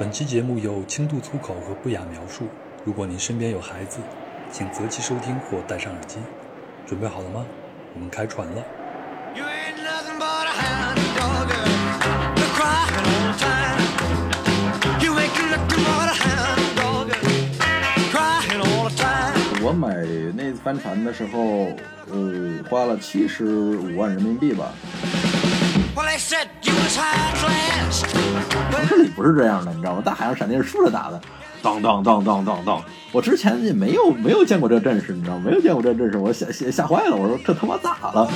本期节目有轻度粗口和不雅描述，如果您身边有孩子，请择期收听或戴上耳机。准备好了吗？我们开船了。You ain't nothing but a hound dog. You're crying all the time. You ain't nothing but a hound dog. Crying all the time. 我买那帆船的时候，呃，花了七十五万人民币吧。Well, they said 城市里不是这样的，你知道吗？大海上闪电是竖着打的，当当当当当当。我之前也没有没有见过这阵势，你知道吗？没有见过这阵势，我吓吓吓坏了。我说这他妈咋了？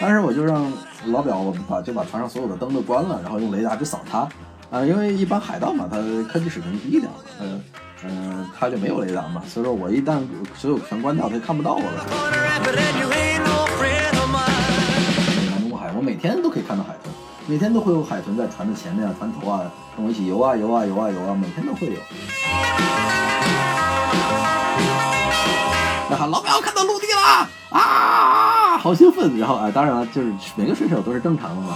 当时我就让老表我把就把船上所有的灯都关了，然后用雷达去扫他。啊、因为一般海盗嘛，他科技水平低一点，呃嗯，他就没有雷达嘛，所以说我一旦所有全关掉，他就看不到我了。每天都可以看到海豚，每天都会有海豚在船的前面啊、船头啊，跟我一起游啊游啊游啊游啊，每天都会有。然后老表看到陆地了啊，好兴奋！然后啊，当然了，就是每个水手都是正常的嘛。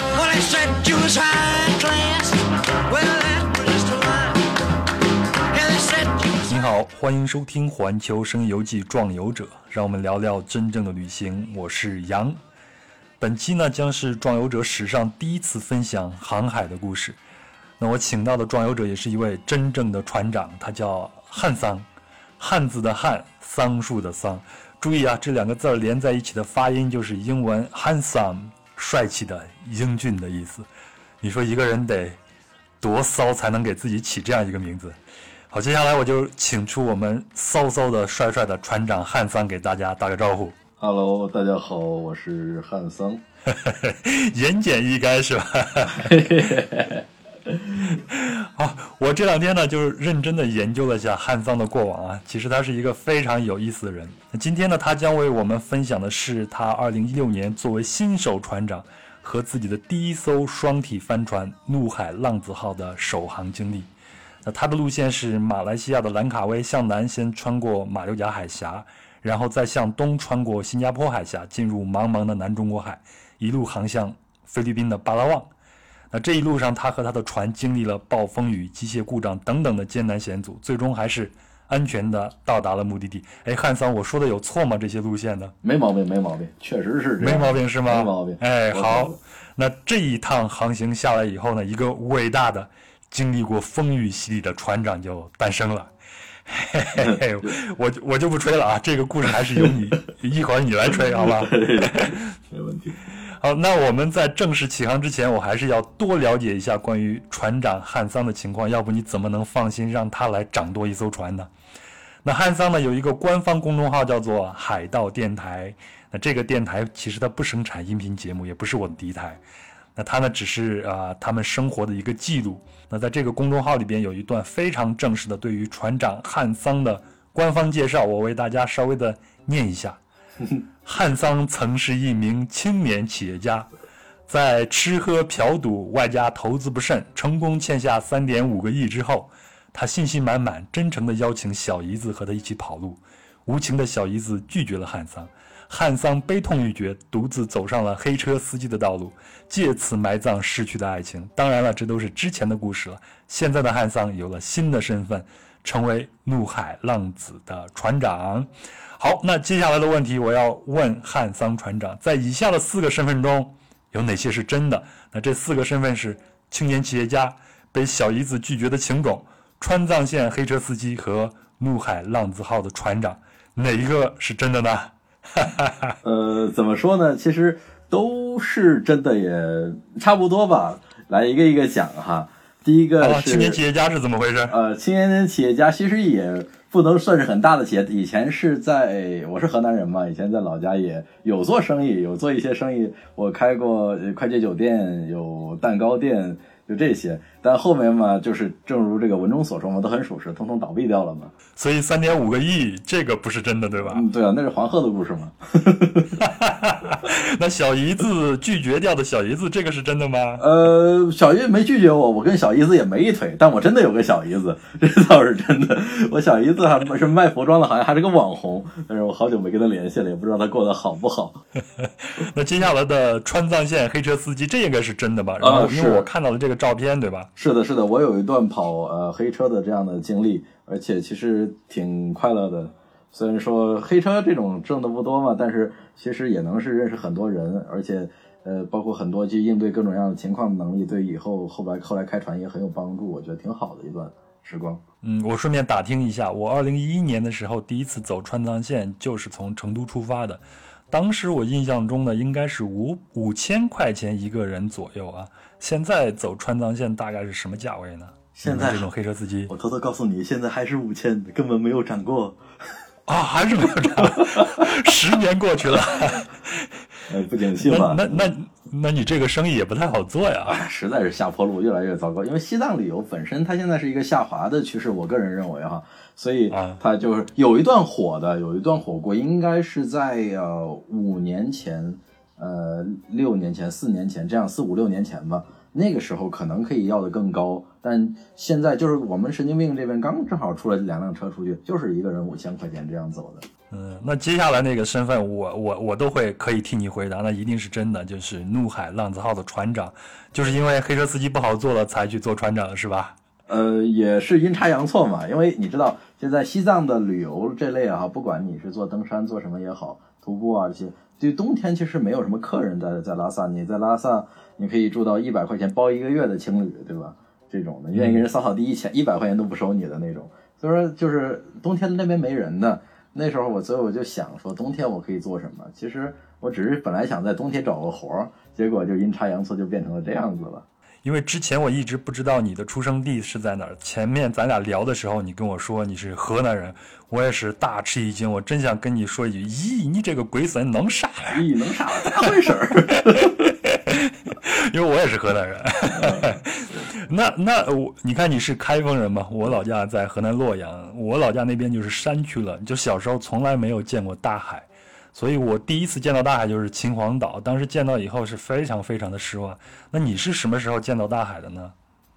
您好，欢迎收听《环球声游记·壮游者》，让我们聊聊真正的旅行。我是杨。本期呢将是壮游者史上第一次分享航海的故事。那我请到的壮游者也是一位真正的船长，他叫汉桑，汉字的汉，桑树的桑。注意啊，这两个字连在一起的发音就是英文 handsome，帅气的、英俊的意思。你说一个人得多骚才能给自己起这样一个名字？好，接下来我就请出我们骚骚的、帅帅的船长汉桑给大家打个招呼。Hello，大家好，我是汉桑。言简意赅是吧？好，我这两天呢，就是认真的研究了一下汉桑的过往啊。其实他是一个非常有意思的人。今天呢，他将为我们分享的是他2016年作为新手船长和自己的第一艘双体帆船“怒海浪子号”的首航经历。那他的路线是马来西亚的兰卡威向南，先穿过马六甲海峡，然后再向东穿过新加坡海峡，进入茫茫的南中国海，一路航向菲律宾的巴拉望。那这一路上，他和他的船经历了暴风雨、机械故障等等的艰难险阻，最终还是安全的到达了目的地。哎，汉桑，我说的有错吗？这些路线呢没毛病，没毛病，确实是这没。毛病是吗？没毛病。哎，好那这一趟航行下来以后呢，一个伟大的、经历过风雨洗礼的船长就诞生了。嘿嘿嘿，我就我就不吹了啊，这个故事还是由你一会儿你来吹，好吧？没问题。好，那我们在正式起航之前，我还是要多了解一下关于船长汉桑的情况，要不你怎么能放心让他来掌舵一艘船呢？那汉桑呢有一个官方公众号叫做海盗电台，那这个电台其实它不生产音频节目，也不是我的第一台，那它呢只是啊、他们生活的一个记录。那在这个公众号里边有一段非常正式的对于船长汉桑的官方介绍，我为大家稍微的念一下。汉桑曾是一名青年企业家，在吃喝嫖赌外加投资不慎，成功欠下三点五个亿之后，他信心满满、真诚地邀请小姨子和他一起跑路。无情的小姨子拒绝了汉桑，汉桑悲痛欲绝，独自走上了黑车司机的道路，借此埋葬逝去的爱情。当然了，这都是之前的故事了。现在的汉桑有了新的身份，成为怒海浪子的船长。好，那接下来的问题我要问汉桑船长，在以下的四个身份中，有哪些是真的？那这四个身份是青年企业家、被小姨子拒绝的情种、川藏线黑车司机和怒海浪子号的船长，哪一个是真的呢？呃，怎么说呢？其实都是真的，也差不多吧。来一个一个讲哈。第一个啊，是、青年企业家是怎么回事？呃，青年企业家其实也不能算是很大的企业，以前是在我是河南人嘛，以前在老家也有做生意，有做一些生意，我开过呃快捷酒店，有蛋糕店，就这些。但后面嘛，就是正如这个文中所说嘛，都很属实，通通倒闭掉了嘛。所以三点五个亿，这个不是真的，对吧？嗯，对啊，那是黄鹤的故事嘛。那小姨子拒绝掉的小姨子，这个是真的吗？呃，小姨子没拒绝我，我跟小姨子也没一腿，但我真的有个小姨子，这倒是真的。我小姨子还是卖服装的，好像还是个网红，但是我好久没跟她联系了，也不知道她过得好不好。那接下来的川藏线黑车司机，这应该是真的吧？然后因为是我看到了这个照片，对吧？是的，是的，我有一段跑呃黑车的这样的经历，而且其实挺快乐的。虽然说黑车这种挣的不多嘛，但是其实也能是认识很多人，而且呃，包括很多去应对各种各样的情况的能力，对以后后来后来开船也很有帮助。我觉得挺好的一段时光。嗯，我顺便打听一下，我二零一一年的时候第一次走川藏线就是从成都出发的，当时我印象中呢应该是五五千块钱一个人左右啊。现在走川藏线大概是什么价位呢？现在这种黑车司机 我偷偷告诉你，现在还是五千，根本没有涨过。啊，还是没有涨，十年过去了，呃，不景气那嘛，那那那你这个生意也不太好做呀。哎，实在是下坡路越来越糟糕。因为西藏旅游本身它现在是一个下滑的趋势，我个人认为哈，所以啊它就是有一段火的，有一段火过，应该是在呃五年前，呃六年前、四年前这样四五六年前吧。那个时候可能可以要的更高，但现在就是我们神经病这边刚正好出了两辆车出去，就是一个人五千块钱这样走的。嗯，那接下来那个身份我，我我都会可以替你回答，那一定是真的，就是怒海浪子号的船长，就是因为黑车司机不好做了，才去做船长，是吧？呃，也是阴差阳错嘛，因为你知道，现在西藏的旅游这类啊，不管你是做登山做什么也好，徒步啊这些，对冬天其实没有什么客人在在拉萨，你在拉萨你可以住到一百块钱包一个月的青旅，对吧？这种的，愿意给人扫扫地一千一百块钱都不收你的那种，所以说就是冬天那边没人的，那时候我所以我就想说，冬天我可以做什么？其实我只是本来想在冬天找个活儿，结果就阴差阳错就变成了这样子了。因为之前我一直不知道你的出生地是在哪儿。前面咱俩聊的时候，你跟我说你是河南人，我也是大吃一惊。我真想跟你说一句：咦，你这个鬼孙能啥呀？咦，能啥？咋回事儿？因为我也是河南人。那那我你看你是开封人吗？我老家在河南洛阳，我老家那边就是山区了，就小时候从来没有见过大海，所以我第一次见到大海就是秦皇岛，当时见到以后是非常非常的失望。那你是什么时候见到大海的呢？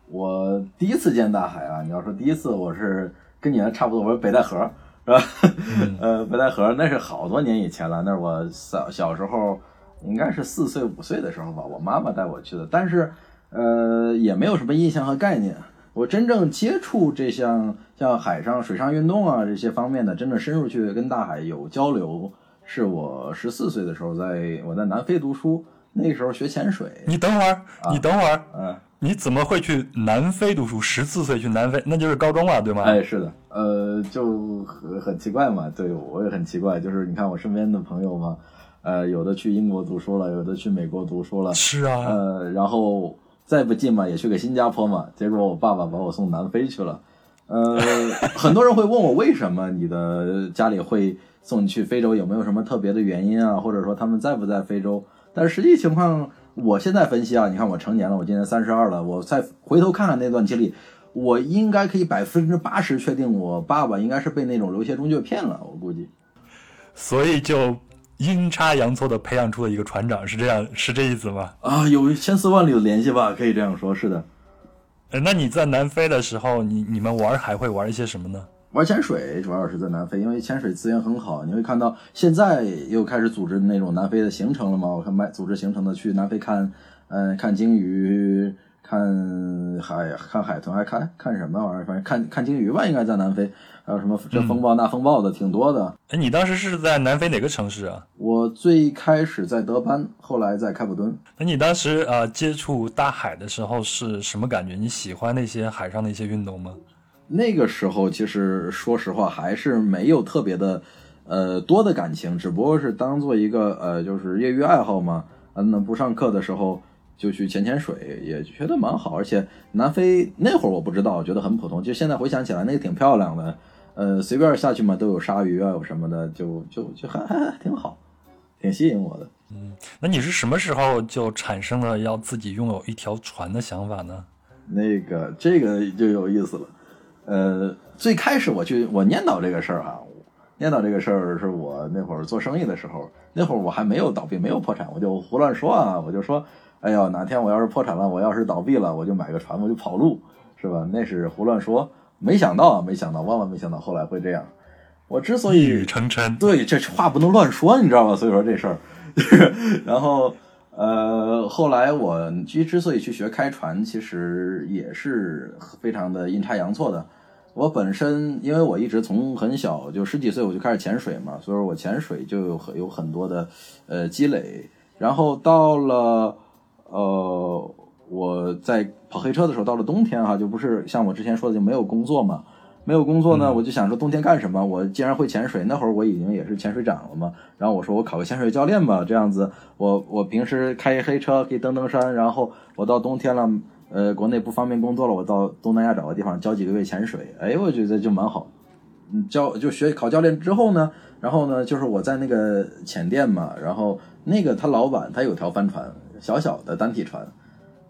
我第一次见大海啊！你要说第一次，我是跟你还差不多，我是北戴河，是吧？呃，北戴河那是好多年以前了，那是我小小时候，应该是四岁五岁的时候吧，我妈妈带我去的，但是呃也没有什么印象和概念。我真正接触这项像海上水上运动啊这些方面的，真正深入去跟大海有交流，是我十四岁的时候在我在南非读书，那时候学潜水，你等会儿，你等会儿，嗯。你怎么会去南非读书？十四岁去南非，那就是高中了，对吗？哎，是的，呃，就很很奇怪嘛，对我也很奇怪，就是你看我身边的朋友嘛，呃，有的去英国读书了，有的去美国读书了，是啊，呃，然后再不近嘛，也去个新加坡嘛，结果我爸爸把我送南非去了，呃，很多人会问我为什么你的家里会送你去非洲，有没有什么特别的原因啊，或者说他们在不在非洲？但是实际情况。我现在分析啊，你看我成年了，我今年三十二了，我再回头看看那段经历，我应该可以百分之八十确定，我爸爸应该是被那种留学中介骗了，我估计。所以就阴差阳错的培养出了一个船长，是这样，是这意思吗？啊，有千丝万缕的联系吧，可以这样说，是的。呃，那你在南非的时候，你你们玩还会玩一些什么呢？玩潜水主要是在南非，因为潜水资源很好。你会看到现在又开始组织那种南非的行程了嘛？我看买组织行程的去南非看，嗯、看鲸鱼，看海看海豚，还看看什么玩意儿？反正看看鲸鱼吧，应该在南非。还有什么这风暴那风暴的，挺多的。哎，你当时是在南非哪个城市啊？我最开始在德班，后来在开普敦。那你当时啊、呃接触大海的时候是什么感觉？你喜欢那些海上的一些运动吗？那个时候其实说实话还是没有特别的，呃多的感情，只不过是当做一个呃就是业余爱好嘛。嗯，那不上课的时候就去潜潜水，也觉得蛮好。而且南非那会儿我不知道，觉得很普通。就现在回想起来，那个挺漂亮的。呃，随便下去嘛都有鲨鱼啊，有什么的，就就就还还还挺好，挺吸引我的。嗯那你是什么时候就产生了要自己拥有一条船的想法呢？那个这个就有意思了。呃，最开始我去我念叨这个事儿啊，念叨这个事儿是我那会儿做生意的时候，那会儿我还没有倒闭，没有破产，我就胡乱说啊，我就说，哎呦，哪天我要是破产了，我要是倒闭了，我就买个船，我就跑路，是吧？那是胡乱说，没想到啊，没想到，万万没想到后来会这样。我之所以一语成谶。对，这话不能乱说，你知道吗？所以说这事儿，然后呃，后来我之之所以去学开船，其实也是非常的阴差阳错的。我本身因为我一直从很小就十几岁我就开始潜水嘛，所以说我潜水就有有很多的呃积累。然后到了呃我在跑黑车的时候，到了冬天哈、就不是像我之前说的就没有工作嘛。没有工作呢，我就想说冬天干什么？我既然会潜水，那会儿我已经也是潜水长了嘛。然后我说我考个潜水教练吧，这样子我我平时开黑车可以登登山，然后我到冬天了，呃，国内不方便工作了，我到东南亚找个地方教几个月潜水，哎，我觉得就蛮好。嗯，教就学考教练之后呢，然后呢，就是我在那个潜店嘛，然后那个他老板他有条帆船，小小的单体船，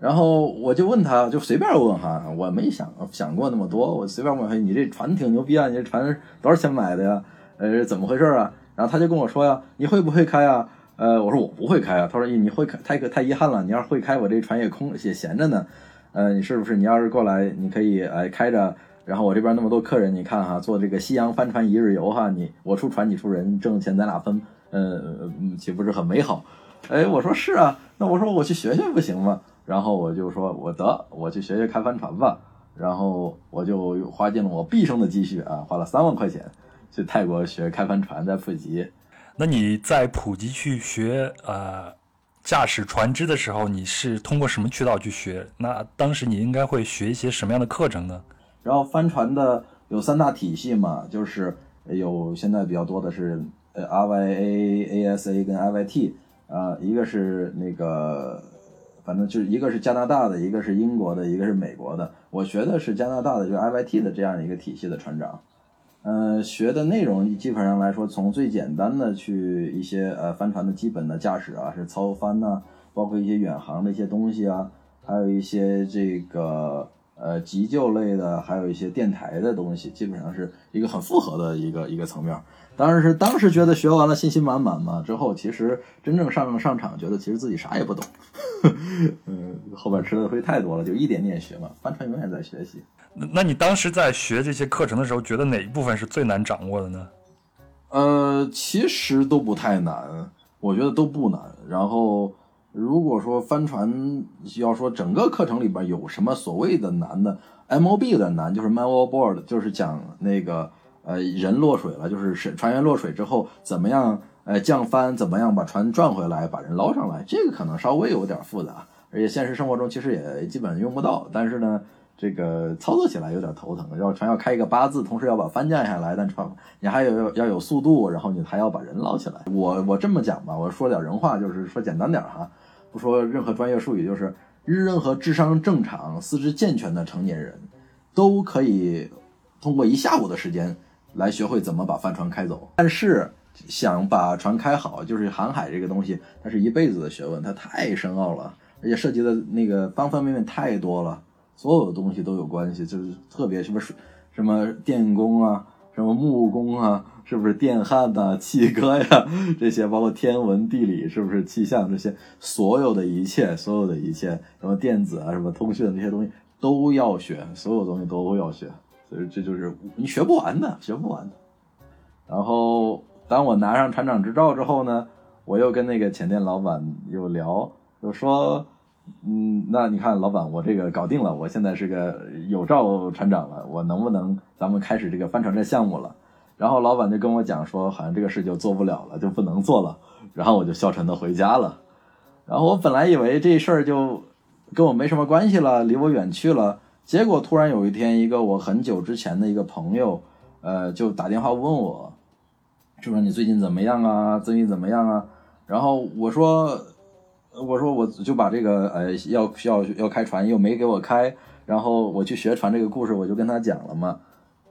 然后我就问他，就随便问哈，我没想想过那么多，我随便问他，你这船挺牛逼啊，你这船多少钱买的呀？呃，怎么回事啊？然后他就跟我说呀，你会不会开啊？呃，我说我不会开啊。他说你会开，太可太遗憾了，你要是会开，我这船也空也闲着呢。呃，你是不是你要是过来，你可以哎开着。然后我这边那么多客人，你看哈，做这个夕阳帆船一日游哈，你我出船你出人，挣钱咱俩分，呃，岂不是很美好？哎，我说是啊，那我说我去学学不行吗？然后我就说我得我去学学开帆船吧。然后我就花尽了我毕生的积蓄啊，花了三万块钱去泰国学开帆船，在普吉。那你在普吉去学呃驾驶船只的时候，你是通过什么渠道去学？那当时你应该会学一些什么样的课程呢？然后帆船的有三大体系嘛，就是有现在比较多的是呃 RYA、ASA 跟 IYT 啊、一个是那个反正就是一个是加拿大的，一个是英国的，一个是美国的。我学的是加拿大的，就是 IYT 的这样一个体系的船长。呃，学的内容基本上来说，从最简单的去一些呃帆船的基本的驾驶啊，是操帆呐、包括一些远航的一些东西啊，还有一些这个呃急救类的，还有一些电台的东西，基本上是一个很复合的一个一个层面。当然是当时觉得学完了信心满满嘛，之后其实真正上上场，觉得其实自己啥也不懂，嗯，后边吃的亏太多了，就一点点学嘛，帆船永远在学习。那那你当时在学这些课程的时候，觉得哪一部分是最难掌握的呢？呃，其实都不太难，我觉得都不难。然后，如果说帆船要说整个课程里边有什么所谓的难的，MOB 有点难，就是 Man Overboard，就是讲那个呃人落水了，就是是船员落水之后怎么样呃降帆，怎么样把船转回来，把人捞上来，这个可能稍微有点复杂，而且现实生活中其实也基本用不到。但是呢。这个操作起来有点头疼，要船要开一个八字，同时要把帆降下来，但船你还有要有速度，然后你还要把人捞起来。我我这么讲吧，我说点人话，就是说简单点哈，不说任何专业术语，就是任何智商正常、四肢健全的成年人，都可以通过一下午的时间来学会怎么把帆船开走。但是想把船开好，就是航海这个东西，它是一辈子的学问，它太深奥了，而且涉及的那个方方面面太多了。所有的东西都有关系，就是特别什么水什么电工啊，什么木工啊，是不是电焊呐、气哥呀这些，包括天文地理，是不是气象这些，所有的一切，所有的一切，什么电子啊，什么通讯的这些东西都要学，所有东西都要学，所以这就是你学不完的，学不完的。然后当我拿上船长执照之后呢，我又跟那个潜店老板又聊，就说。嗯，那你看，老板，我这个搞定了，我现在是个有照船长了，我能不能咱们开始这个帆船这项目了？然后老板就跟我讲说，好像这个事就做不了了，就不能做了。然后我就消沉的回家了。然后我本来以为这事儿就跟我没什么关系了，离我远去了。结果突然有一天，一个我很久之前的一个朋友，呃，就打电话问我，就说你最近怎么样啊？最近怎么样啊？然后我说。我说我就把这个呃要要要开船又没给我开，然后我去学船这个故事我就跟他讲了嘛，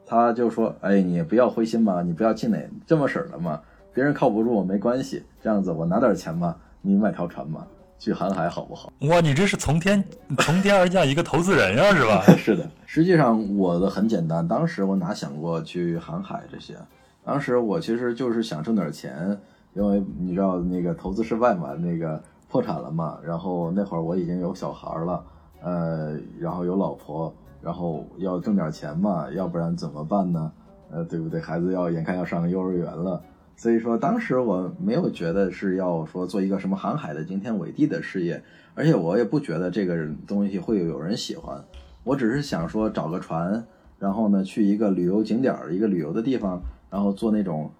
他就说哎你不要灰心嘛，你不要气馁，这么式儿的嘛，别人靠不住我没关系，这样子我拿点钱嘛，你买条船嘛，去航海好不好？哇，你这是从天从天而降一个投资人呀，是吧？是的，实际上我的很简单，当时我哪想过去航海这些，当时我其实就是想挣点钱，因为你知道那个投资失败嘛，那个破产了嘛，然后那会儿我已经有小孩了，呃，然后有老婆，然后要挣点钱嘛，要不然怎么办呢？呃，对不对？孩子要眼看要上幼儿园了，所以说当时我没有觉得是要说做一个什么航海的惊天伟地的事业，而且我也不觉得这个东西会有人喜欢，我只是想说找个船，然后呢去一个旅游景点儿，一个旅游的地方，然后做那种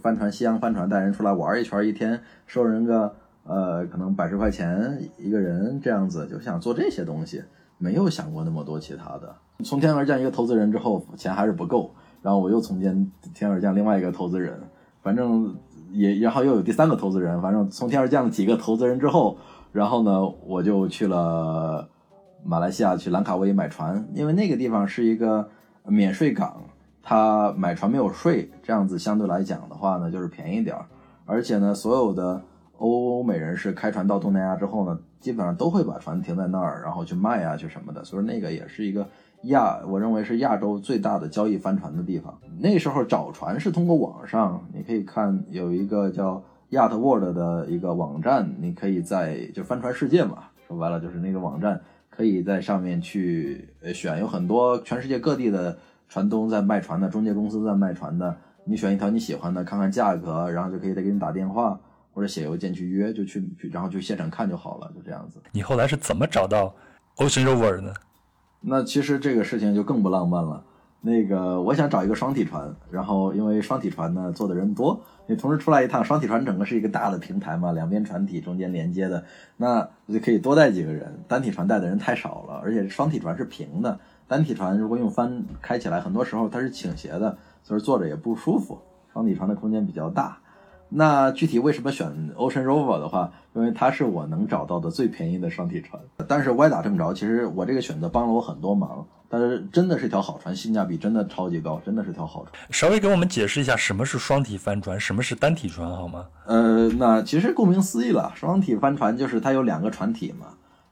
帆船，西洋帆船带人出来玩一圈，一天收人个呃可能百十块钱一个人这样子，就想做这些东西，没有想过那么多其他的。从天而降一个投资人之后，钱还是不够，然后我又从天天而降另外一个投资人，反正也然后又有第三个投资人，反正从天而降几个投资人之后，然后呢我就去了马来西亚去兰卡威买船，因为那个地方是一个免税港，它买船没有税，这样子相对来讲的话呢就是便宜点儿，而且呢所有的欧美人士开船到东南亚之后呢，基本上都会把船停在那儿，然后去卖啊去什么的，所以那个也是一个亚，我认为是亚洲最大的交易帆船的地方。那时候找船是通过网上，你可以看有一个叫 Yacht World 的一个网站，你可以在就帆船世界嘛，说白了就是那个网站，可以在上面去选，有很多全世界各地的船东在卖船的，中介公司在卖船的，你选一条你喜欢的，看看价格，然后就可以再给你打电话或者写邮件去约，就去，然后去现场看就好了，就这样子。你后来是怎么找到 Ocean Rover 呢？那其实这个事情就更不浪漫了。那个，我想找一个双体船，然后因为双体船呢坐的人多，你同时出来一趟，双体船整个是一个大的平台嘛，两边船体中间连接的，那就可以多带几个人。单体船带的人太少了，而且双体船是平的，单体船如果用帆开起来，很多时候它是倾斜的，所以坐着也不舒服。双体船的空间比较大。那具体为什么选 Ocean Rover 的话，因为它是我能找到的最便宜的双体船。但是歪打正着，其实我这个选择帮了我很多忙。但是真的是条好船，性价比真的超级高，真的是条好船。稍微给我们解释一下什么是双体帆船，什么是单体船好吗？呃，那其实顾名思义了，双体帆船就是它有两个船体嘛，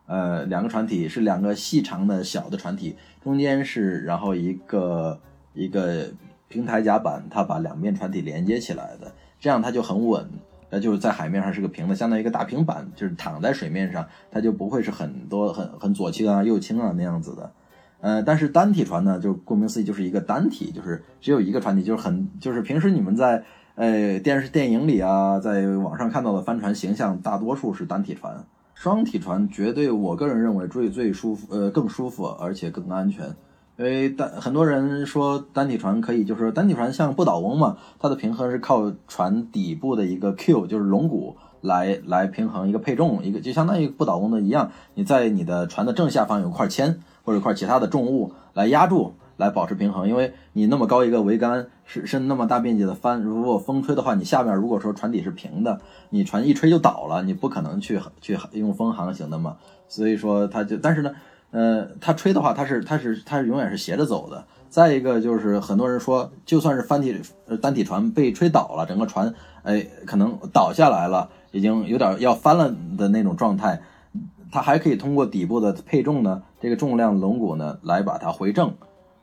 呃，两个船体是两个细长的小的船体，中间是然后一个一个平台甲板，它把两面船体连接起来的，这样它就很稳。那就是在海面上是个平的，相当于一个大平板，就是躺在水面上，它就不会是很多很很左倾啊右倾啊那样子的。呃，但是单体船呢，就顾名思义就是一个单体，就是只有一个船体，就是很就是平时你们在呃电视电影里啊，在网上看到的帆船形象，大多数是单体船。双体船绝对，我个人认为最最舒服，呃，更舒服，而且更安全。因为单很多人说单体船可以，就是单体船像不倒翁嘛，它的平衡是靠船底部的一个 Q，就是龙骨来来平衡一个配重，一个就相当于不倒翁的一样，你在你的船的正下方有块铅或者一块其他的重物来压住，来保持平衡。因为你那么高一个桅杆是是那么大面积的帆，如果风吹的话，你下面如果说船底是平的，你船一吹就倒了，你不可能去去用风航行的嘛。所以说它就，但是呢。呃，它吹的话，它是它是它是永远是斜着走的。再一个就是很多人说，就算是翻体呃单体船被吹倒了，整个船哎可能倒下来了，已经有点要翻了的那种状态，它还可以通过底部的配重呢，这个重量龙骨呢来把它回正。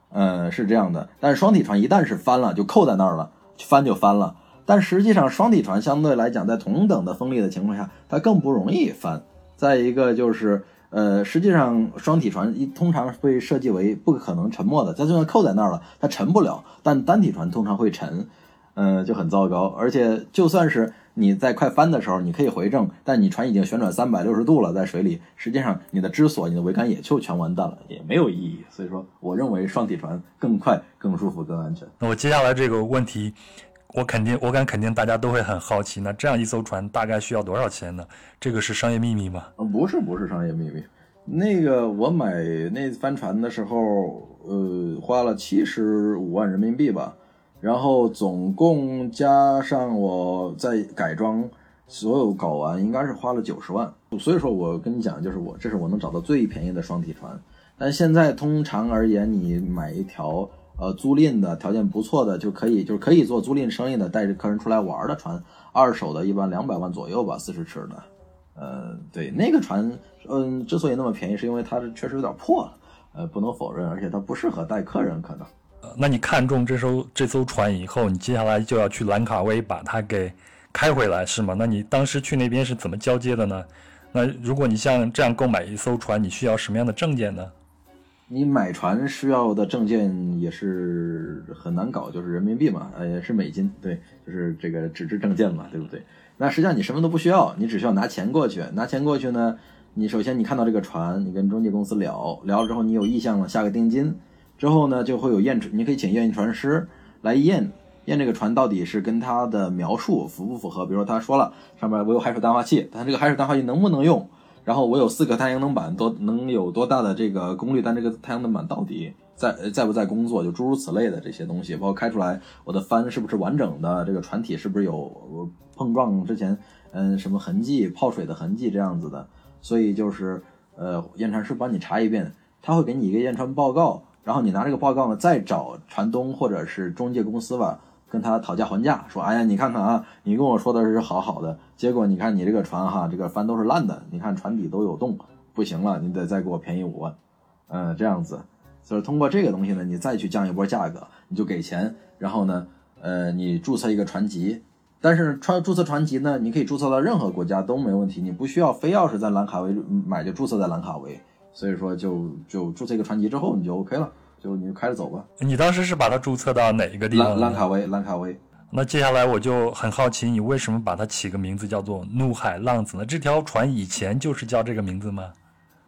呃，是这样的。但是双体船一旦是翻了，就扣在那儿了，翻就翻了。但实际上双体船相对来讲，在同等的风力的情况下，它更不容易翻。再一个就是。呃，实际上双体船一通常被设计为不可能沉没的，它就算扣在那儿了，它沉不了。但单体船通常会沉，呃，就很糟糕。而且就算是你在快翻的时候，你可以回正，但你船已经旋转三百六十度了，在水里，实际上你的支索、你的桅杆也就全完蛋了，也没有意义。所以说，我认为双体船更快、更舒服、更安全。那我接下来这个问题，我肯定，我敢肯定大家都会很好奇。那这样一艘船大概需要多少钱呢？这个是商业秘密吗？呃，不是，不是商业秘密。那个我买那帆船的时候，呃，花了七十五万人民币吧，然后总共加上我在改装，所有搞完应该是花了九十万。所以说我跟你讲，就是我这是我能找到最便宜的双体船。但现在通常而言，你买一条呃租赁的条件不错的就可以，就是可以做租赁生意的，带着客人出来玩的船，二手的一般两百万左右吧，四十尺的。呃，对，那个船，嗯，之所以那么便宜，是因为它确实有点破了，呃，不能否认，而且它不适合带客人，可能。那你看中这艘这艘船以后，你接下来就要去兰卡威把它给开回来，是吗？那你当时去那边是怎么交接的呢？那如果你像这样购买一艘船，你需要什么样的证件呢？你买船需要的证件也是很难搞，就是人民币嘛，呃，也是美金，对，就是这个纸质证件嘛，对不对？那实际上你什么都不需要，你只需要拿钱过去。拿钱过去呢，你首先你看到这个船，你跟中介公司聊聊了之后，你有意向了，下个定金，之后呢就会有验，你可以请验船师来验验这个船到底是跟他的描述符不符合。比如说他说了上面我有海水淡化器，但这个海水淡化器能不能用？然后我有四个太阳能板，多能有多大的这个功率？但这个太阳能板到底在在不在工作？就诸如此类的这些东西，包括开出来我的帆是不是完整的，这个船体是不是有碰撞之前嗯什么痕迹、泡水的痕迹这样子的。所以就是呃验船师帮你查一遍，他会给你一个验船报告，然后你拿这个报告呢再找船东或者是中介公司吧。跟他讨价还价，说：“哎呀，你看看啊，你跟我说的是好好的，结果你看你这个船哈，这个帆都是烂的，你看船底都有洞，不行了，你得再给我便宜五万，嗯，这样子。所以通过这个东西呢，你再去降一波价格，你就给钱，然后呢，呃，你注册一个船籍，但是船注册船籍呢，你可以注册到任何国家都没问题，你不需要非要是在兰卡威买就注册在兰卡威，所以说就就注册一个船籍之后你就 OK 了。”就你就开着走吧。你当时是把它注册到哪一个地方兰兰卡威，兰卡威。那接下来我就很好奇，你为什么把它起个名字叫做“怒海浪子”呢？这条船以前就是叫这个名字吗？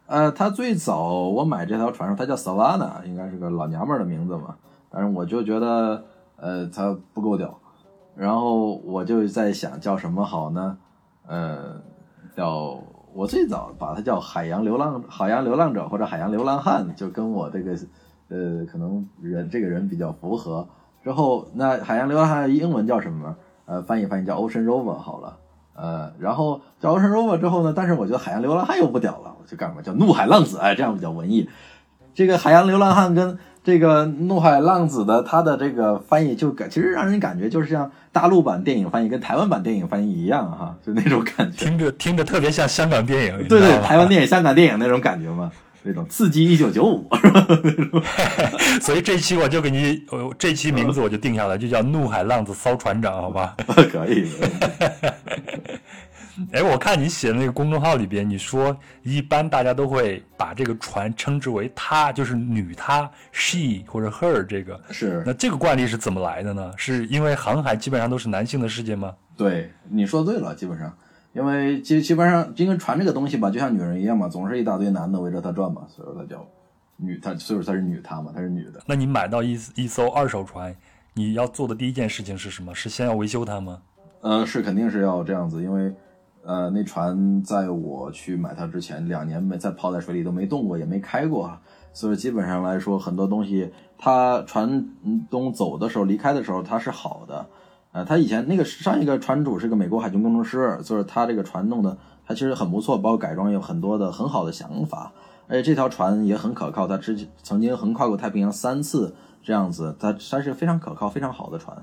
呃，它最早我买这条船上，它叫 Savana，应该是个老娘们儿的名字嘛。但是我就觉得，呃，它不够屌。然后我就在想叫什么好呢？呃，叫我最早把它叫海洋流浪海洋流浪者或者海洋流浪汉，就跟我这个。呃，可能人这个人比较符合。之后，那海洋流浪汉英文叫什么？呃，翻译翻译叫 Ocean Rover 好了。呃，然后叫 Ocean Rover 之后呢，但是我觉得海洋流浪汉又不屌了，我就干嘛叫怒海浪子？哎，这样比较文艺。这个海洋流浪汉跟这个怒海浪子的他的这个翻译就感，其实让人感觉就是像大陆版电影翻译跟台湾版电影翻译一样哈，就那种感觉。听着听着特别像香港电影。对对，台湾电影、香港电影那种感觉嘛。那种刺激一九九五，所以这期我就给你，呃，这期名字我就定下来，就叫《怒海浪子骚船长》，好吧？可以。哎，我看你写的那个公众号里边，你说一般大家都会把这个船称之为“她”，就是女她 （she） 或者 her 这个。是。那这个惯例是怎么来的呢？是因为航海基本上都是男性的世界吗？对，你说对了，基本上。因为基基本上，因为船这个东西吧，就像女人一样嘛，总是一大堆男的围着她转嘛，所以说她叫女，她所以说她是女她嘛，她是女的。那你买到一一艘二手船，你要做的第一件事情是什么？是先要维修它吗？呃，是肯定是要这样子，因为呃，那船在我去买它之前，两年没再泡在水里都没动过，也没开过，所以基本上来说，很多东西它船东走的时候，离开的时候它是好的。呃，他以前那个上一个船主是个美国海军工程师，就是他这个船弄的，他其实很不错，包括改装有很多的很好的想法，而且这条船也很可靠，他之前曾经横跨过太平洋三次这样子，它它是非常可靠、非常好的船，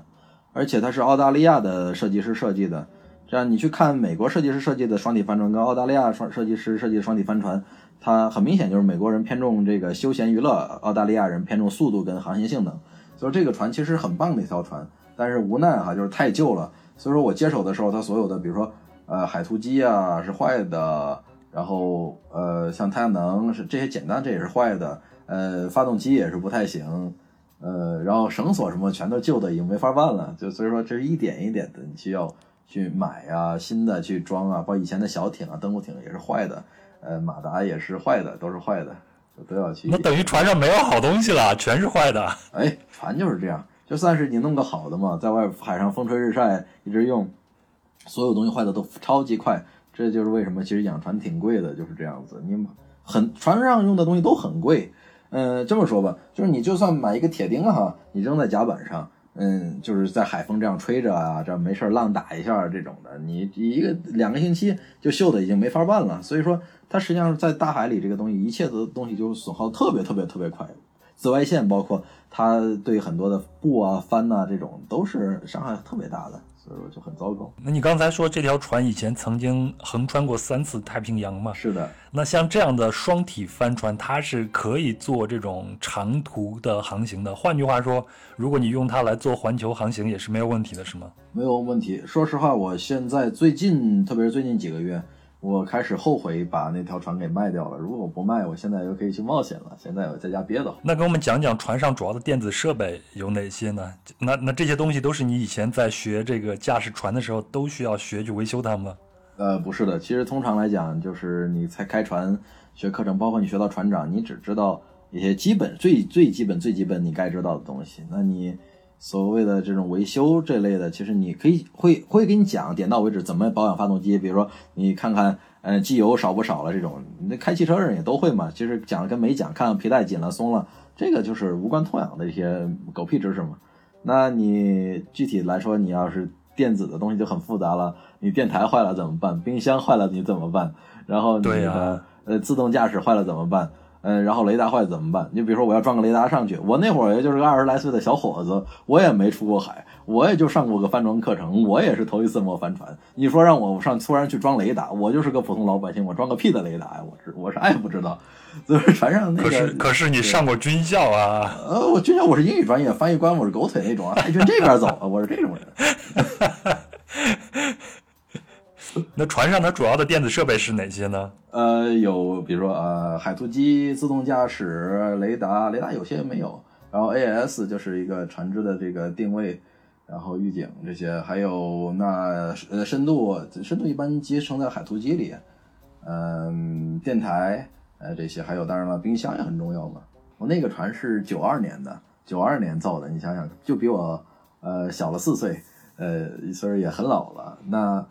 而且它是澳大利亚的设计师设计的，这样你去看美国设计师设计的双体帆船跟澳大利亚双设计师设计的双体帆船，它很明显就是美国人偏重这个休闲娱乐，澳大利亚人偏重速度跟航行性能，所以这个船其实很棒的一条船。但是无奈哈，就是太旧了，所以说我接手的时候，它所有的，比如说，呃，海图机啊是坏的，然后呃，像太阳能是这些简单，这也是坏的，呃，发动机也是不太行，呃，然后绳索什么全都旧的，已经没法办了，就所以说这是一点一点的，你需要去买啊，新的去装啊，包括以前的小艇啊，登陆艇也是坏的，呃，马达也是坏的，都是坏的，都要去。那等于船上没有好东西了，全是坏的。哎，船就是这样。就算是你弄个好的嘛，在外海上风吹日晒一直用，所有东西坏的都超级快，这就是为什么其实养船挺贵的，就是这样子。你很船上用的东西都很贵，嗯，这么说吧，就是你就算买一个铁钉哈，你扔在甲板上，嗯，就是在海风这样吹着啊，这样没事浪打一下这种的，你一个两个星期就锈的已经没法办了。所以说，它实际上在大海里这个东西，一切的东西就损耗特别特别特别快。紫外线包括它对很多的布啊、帆呐这种都是伤害特别大的，所以说就很糟糕。那你刚才说这条船以前曾经横穿过三次太平洋嘛？是的，那像这样的双体帆船，它是可以做这种长途的航行的。换句话说，如果你用它来做环球航行，也是没有问题的，是吗？没有问题。说实话，我现在最近，特别是最近几个月，我开始后悔把那条船给卖掉了。如果我不卖，我现在又可以去冒险了。现在我在家憋得慌。那给我们讲讲船上主要的电子设备有哪些呢？那那这些东西都是你以前在学这个驾驶船的时候都需要学去维修它们吗？呃，不是的，其实通常来讲，就是你才开船学课程，包括你学到船长，你只知道一些基本、最最基本、最基本你该知道的东西。那你所谓的这种维修这类的，其实你可以会会给你讲点到为止怎么保养发动机，比如说你看看呃机油少不少了这种，那开汽车人也都会嘛。其实讲了跟没讲，看看皮带紧了松了，这个就是无关痛痒的一些狗屁知识嘛。那你具体来说，你要是电子的东西就很复杂了，你电台坏了怎么办？冰箱坏了你怎么办？然后你的、呃自动驾驶坏了怎么办？嗯，然后雷达坏了怎么办？你比如说我要装个雷达上去，我那会儿也就是个二十来岁的小伙子，我也没出过海，我也就上过个帆船课程，我也是头一次摸帆船。你说让我上突然去装雷达，我就是个普通老百姓，我装个屁的雷达呀！我知我啥也不知道，就是船上那个。可是可是你上过军校啊，呃，我军校我是英语专业，翻译官我是狗腿那种，海军这边走，我是这种人。那船上它主要的电子设备是哪些呢？呃，有比如说呃海图机、自动驾驶、雷达，雷达有些没有，然后 AS 就是一个船只的这个定位，然后预警这些，还有那呃深度，深度一般集成在海图机里，嗯、电台呃这些，还有当然了，冰箱也很重要嘛。我那个船是九二年的，九二年造的，你想想，就比我呃小了四岁，呃，所以也很老了。那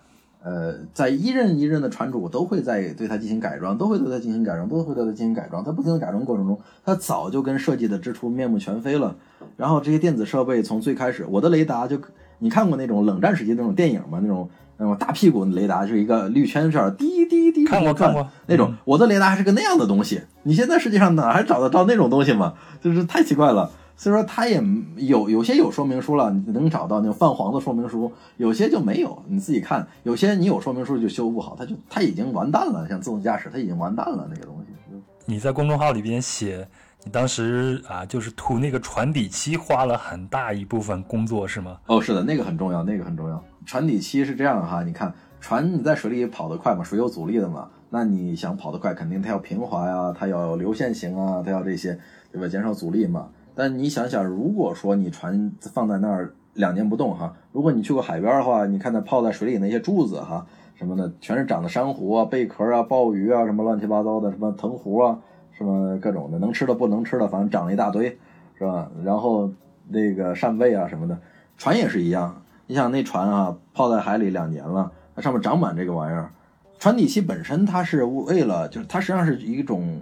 呃，在一任一任的船主都会在对它进行改装，都会对它进行改装，都会对它进行改装。在不停的改装过程中，它早就跟设计的之初面目全非了。然后这些电子设备从最开始，我的雷达就你看过那种冷战时期那种电影吗？那种那种大屁股的雷达，就是一个绿圈圈，滴滴滴看过看过那种。我的雷达还是个那样的东西，你现在世界上哪还找得到那种东西吗？就是太奇怪了。所以说它也有有些有说明书了，你能找到那种泛黄的说明书，有些就没有，你自己看。有些你有说明书就修不好，它就它已经完蛋了。像自动驾驶，它已经完蛋了那个东西。你在公众号里边写，你当时啊就是涂那个船底漆花了很大一部分工作是吗？哦，是的，那个很重要，那个很重要。船底漆是这样哈，你看船你在水里跑得快嘛，水有阻力的嘛，那你想跑得快，肯定它要平滑呀，它要流线型啊，它要这些，对吧？减少阻力嘛。但你想想，如果说你船放在那儿两年不动哈，如果你去过海边的话，你看那泡在水里那些柱子哈什么的，全是长的珊瑚啊、贝壳啊、鲍鱼啊，什么乱七八糟的，什么藤壶啊，什么各种的，能吃的不能吃的，反正长了一大堆，是吧？然后那个扇贝啊什么的，船也是一样。你想那船啊，泡在海里两年了，它上面长满这个玩意儿。船底漆本身它是为了，就是它实际上是一种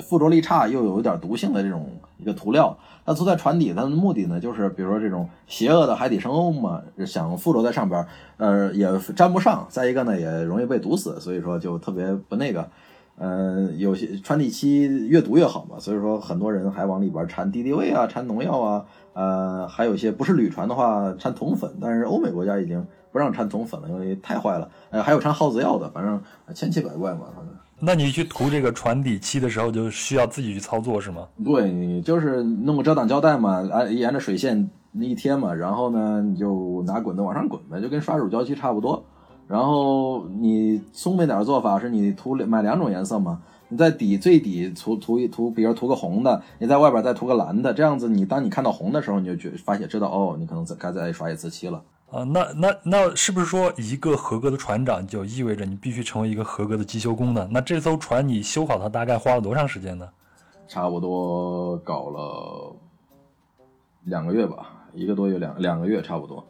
附着力差又有一点毒性的这种一个涂料。它涂在船底，它的目的呢，就是比如说这种邪恶的海底生物嘛，想附着在上边，呃，也粘不上。再一个呢，也容易被毒死，所以说就特别不那个。呃，有些船底漆越毒越好嘛，所以说很多人还往里边掺敌敌畏啊，掺农药啊，呃，还有一些不是铝船的话掺铜粉，但是欧美国家已经不让掺铜粉了，因为太坏了。呃，还有掺耗子药的，反正千奇百怪嘛，反正。那你去涂这个船底漆的时候，就需要自己去操作是吗？对你就是弄个遮挡胶带嘛，按沿着水线一贴嘛，然后呢你就拿滚子往上滚呗，就跟刷乳胶漆差不多。然后你聪明点儿做法是你涂买两种颜色嘛，你在底最底涂涂一涂，比如涂个红的，你在外边再涂个蓝的，这样子你当你看到红的时候，你就觉发现知道哦，你可能再该再刷一次漆了。啊，那那那是不是说一个合格的船长就意味着你必须成为一个合格的机修工呢？那这艘船你修好它大概花了多长时间呢？差不多搞了两个月吧，一个多月两两个月差不多。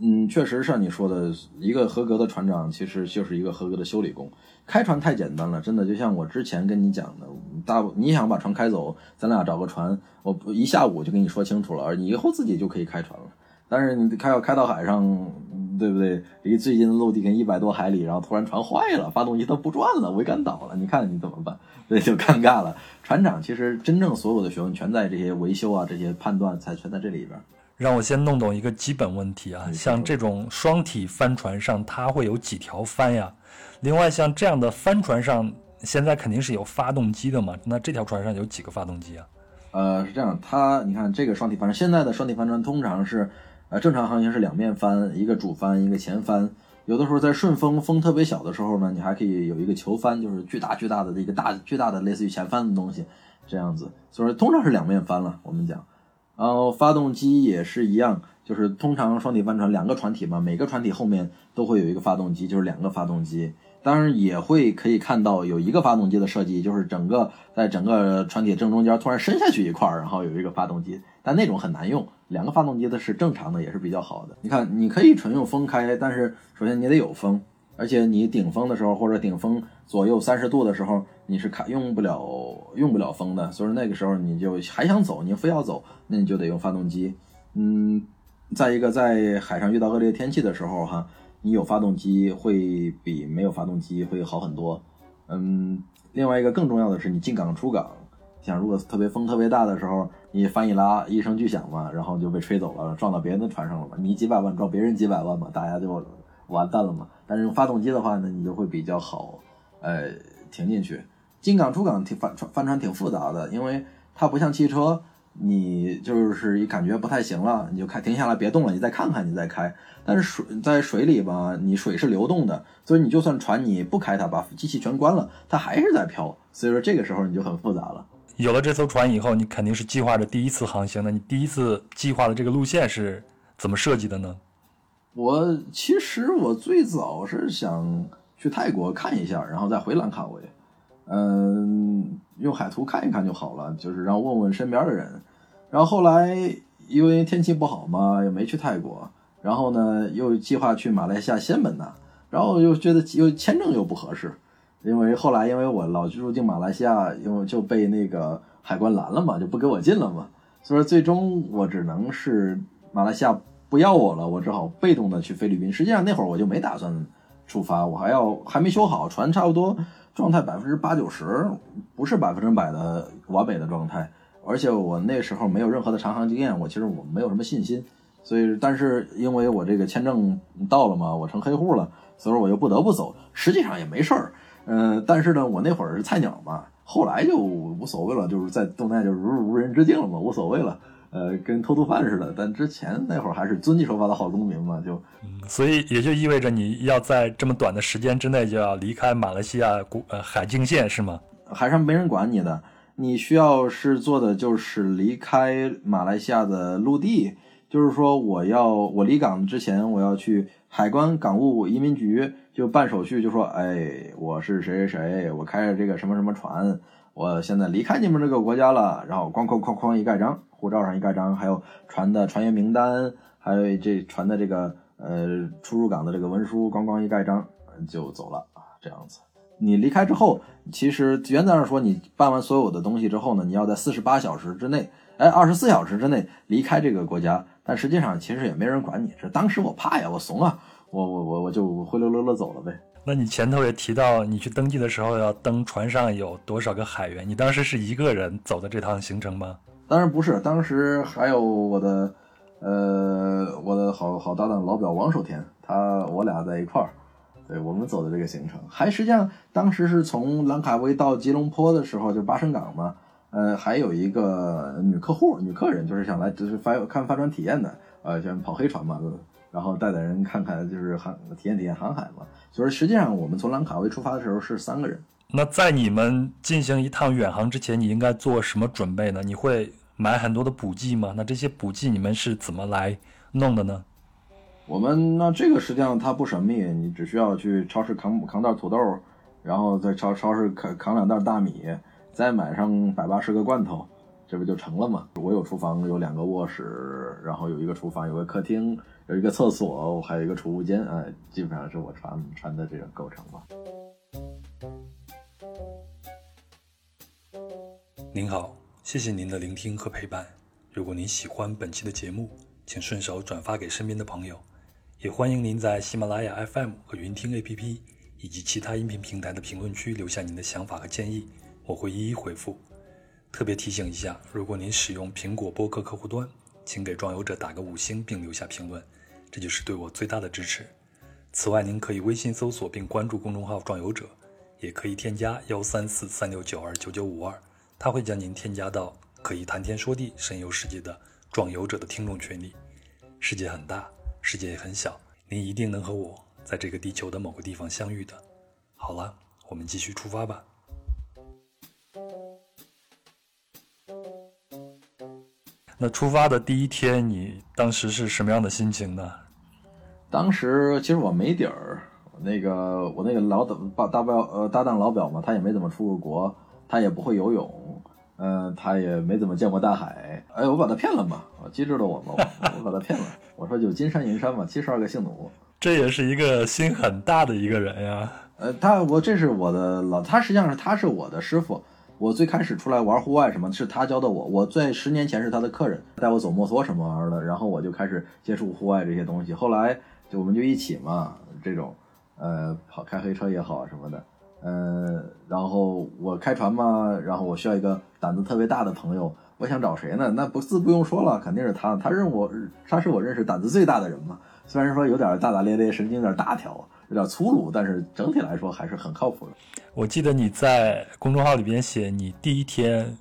嗯，确实像你说的，一个合格的船长其实就是一个合格的修理工。开船太简单了，真的就像我之前跟你讲的，大你想把船开走，咱俩找个船，我一下午就跟你说清楚了，你以后自己就可以开船了。但是你开要开到海上，对不对？离最近的陆地跟一百多海里，然后突然船坏了，发动机它不转了，桅杆倒了，你看你怎么办？这就尴尬了。船长其实真正所有的学问全在这些维修啊、这些判断才全在这里边。让我先弄懂一个基本问题啊，像这种双体帆船上，它会有几条帆呀？另外，像这样的帆船上，现在肯定是有发动机的嘛？那这条船上有几个发动机啊？呃，是这样，它你看这个双体帆船，现在的双体帆船通常是，呃，正常航行是两面帆，一个主帆，一个前帆。有的时候在顺风风特别小的时候呢，你还可以有一个球帆，就是巨大巨大的一个大巨大的类似于前帆的东西，这样子。所以通常是两面帆了，我们讲。然后发动机也是一样，就是通常双体帆船两个船体嘛，每个船体后面都会有一个发动机，就是两个发动机。当然也会可以看到有一个发动机的设计，就是整个在整个船体正中间突然伸下去一块儿，然后有一个发动机，但那种很难用。两个发动机的是正常的，也是比较好的。你看，你可以纯用风开，但是首先你得有风，而且你顶风的时候或者顶风左右三十度的时候，你是开用不了用不了风的，所以那个时候你就还想走，你非要走，那你就得用发动机。嗯，再一个在海上遇到恶劣天气的时候哈。你有发动机会比没有发动机会好很多，嗯，另外一个更重要的是你进港出港，像如果特别风特别大的时候，你帆一拉一声巨响嘛，然后就被吹走了，撞到别人的船上了嘛，你几百万撞别人几百万嘛，大家就完蛋了嘛。但是用发动机的话呢，你就会比较好，呃，停进去。进港出港挺帆船帆船挺复杂的，因为它不像汽车。你就是一感觉不太行了，你就开停下来别动了，你再看看，你再开。但是水在水里吧，你水是流动的，所以你就算船你不开它，把机器全关了，它还是在飘。所以说这个时候你就很复杂了。有了这艘船以后，你肯定是计划着第一次航行的。你第一次计划的这个路线是怎么设计的呢？我其实我最早是想去泰国看一下，然后再回兰卡威。嗯，用海图看一看就好了，就是然后问问身边的人。然后后来因为天气不好嘛，也没去泰国。然后呢，又计划去马来西亚仙本那，然后又觉得又签证又不合适，因为后来因为我老入境马来西亚，因为就被那个海关拦了嘛，就不给我进了嘛。所以说最终我只能是马来西亚不要我了，我只好被动的去菲律宾。实际上那会儿我就没打算出发，我还要还没修好船，差不多。状态百分之八九十，不是百分之百的完美的状态，而且我那时候没有任何的长航经验，我其实我没有什么信心，所以但是因为我这个签证到了嘛，我成黑户了，所以说我就不得不走，实际上也没事儿，嗯，但是呢，我那会儿是菜鸟嘛，后来就无所谓了，就是在东南亚就如入无人之境了嘛，无所谓了。呃，跟偷渡犯似的，但之前那会儿还是遵纪守法的好公民嘛，就，所以也就意味着你要在这么短的时间之内就要离开马来西亚国呃海境线是吗？海上没人管你的，你需要是做的就是离开马来西亚的陆地，就是说我要我离港之前我要去海关、港务、移民局就办手续，就说，哎，我是谁谁谁，我开着这个什么什么船，我现在离开你们这个国家了，然后哐哐哐哐一盖章。护照上一盖章，还有船的船员名单，还有这船的这个呃出入港的这个文书，咣咣一盖章就走了啊，这样子。你离开之后，其实原则上说，你办完所有的东西之后呢，你要在四十八小时之内，哎，二十四小时之内离开这个国家。但实际上，其实也没人管你。这当时我怕呀，我怂啊，我我我我就灰溜溜的走了呗。那你前头也提到，你去登记的时候要登船上有多少个海员？你当时是一个人走的这趟行程吗？当然不是，当时还有我的，呃，我的好好搭档老表王守田，他我俩在一块儿，对我们走的这个行程，还实际上当时是从兰卡威到吉隆坡的时候，就巴生港嘛，呃，还有一个女客户、女客人，就是想来就是发看发船体验的，呃，想跑黑船嘛，然后带带人看看，就是航体验体验航海嘛。所以实际上我们从兰卡威出发的时候是三个人。那在你们进行一趟远航之前，你应该做什么准备呢？你会买很多的补剂吗？那这些补剂你们是怎么来弄的呢？我们那这个实际上它不神秘，你只需要去超市扛扛袋土豆，然后在超超市扛扛两袋大米，再买上百八十个罐头，这不就成了吗？我有厨房，有两个卧室，然后有一个厨房，有个客厅，有一个厕所，还有一个储物间，哎，基本上是我穿穿的这个构成吧。您好，谢谢您的聆听和陪伴。如果您喜欢本期的节目，请顺手转发给身边的朋友，也欢迎您在喜马拉雅 FM 和云听 APP 以及其他音频平台的评论区留下您的想法和建议，我会一一回复。特别提醒一下，如果您使用苹果播客客户端，请给壮游者打个五星并留下评论，这就是对我最大的支持。此外，您可以微信搜索并关注公众号“壮游者”，也可以添加幺三四三六九二九九五二，他会将您添加到可以谈天说地、神游世界的壮游者的听众群里。世界很大，世界也很小，您一定能和我在这个地球的某个地方相遇的。好了，我们继续出发吧。那出发的第一天，你当时是什么样的心情呢？当时其实我没底儿，那个我那个老大大大表呃搭档老表嘛，他也没怎么出过国，他也不会游泳，嗯、他也没怎么见过大海。哎，我把他骗了嘛，我机智的我嘛，我把他骗了。我说就金山银山嘛，七十二个姓奴。这也是一个心很大的一个人呀。呃，他我这是我的老，他实际上是他是我的师傅。我最开始出来玩户外什么，是他教的我。我在十年前是他的客人，带我走摩托什么玩意儿的，然后我就开始接触户外这些东西。后来就我们就一起嘛，这种呃跑开黑车也好什么的，呃，然后我开船嘛，然后我需要一个胆子特别大的朋友。我想找谁呢？那不自不用说了，肯定是他。他认我，他是我认识胆子最大的人嘛。虽然说有点大大咧咧，神经有点大条啊，有点粗鲁，但是整体来说还是很靠谱的。我记得你在公众号里边写，你第一天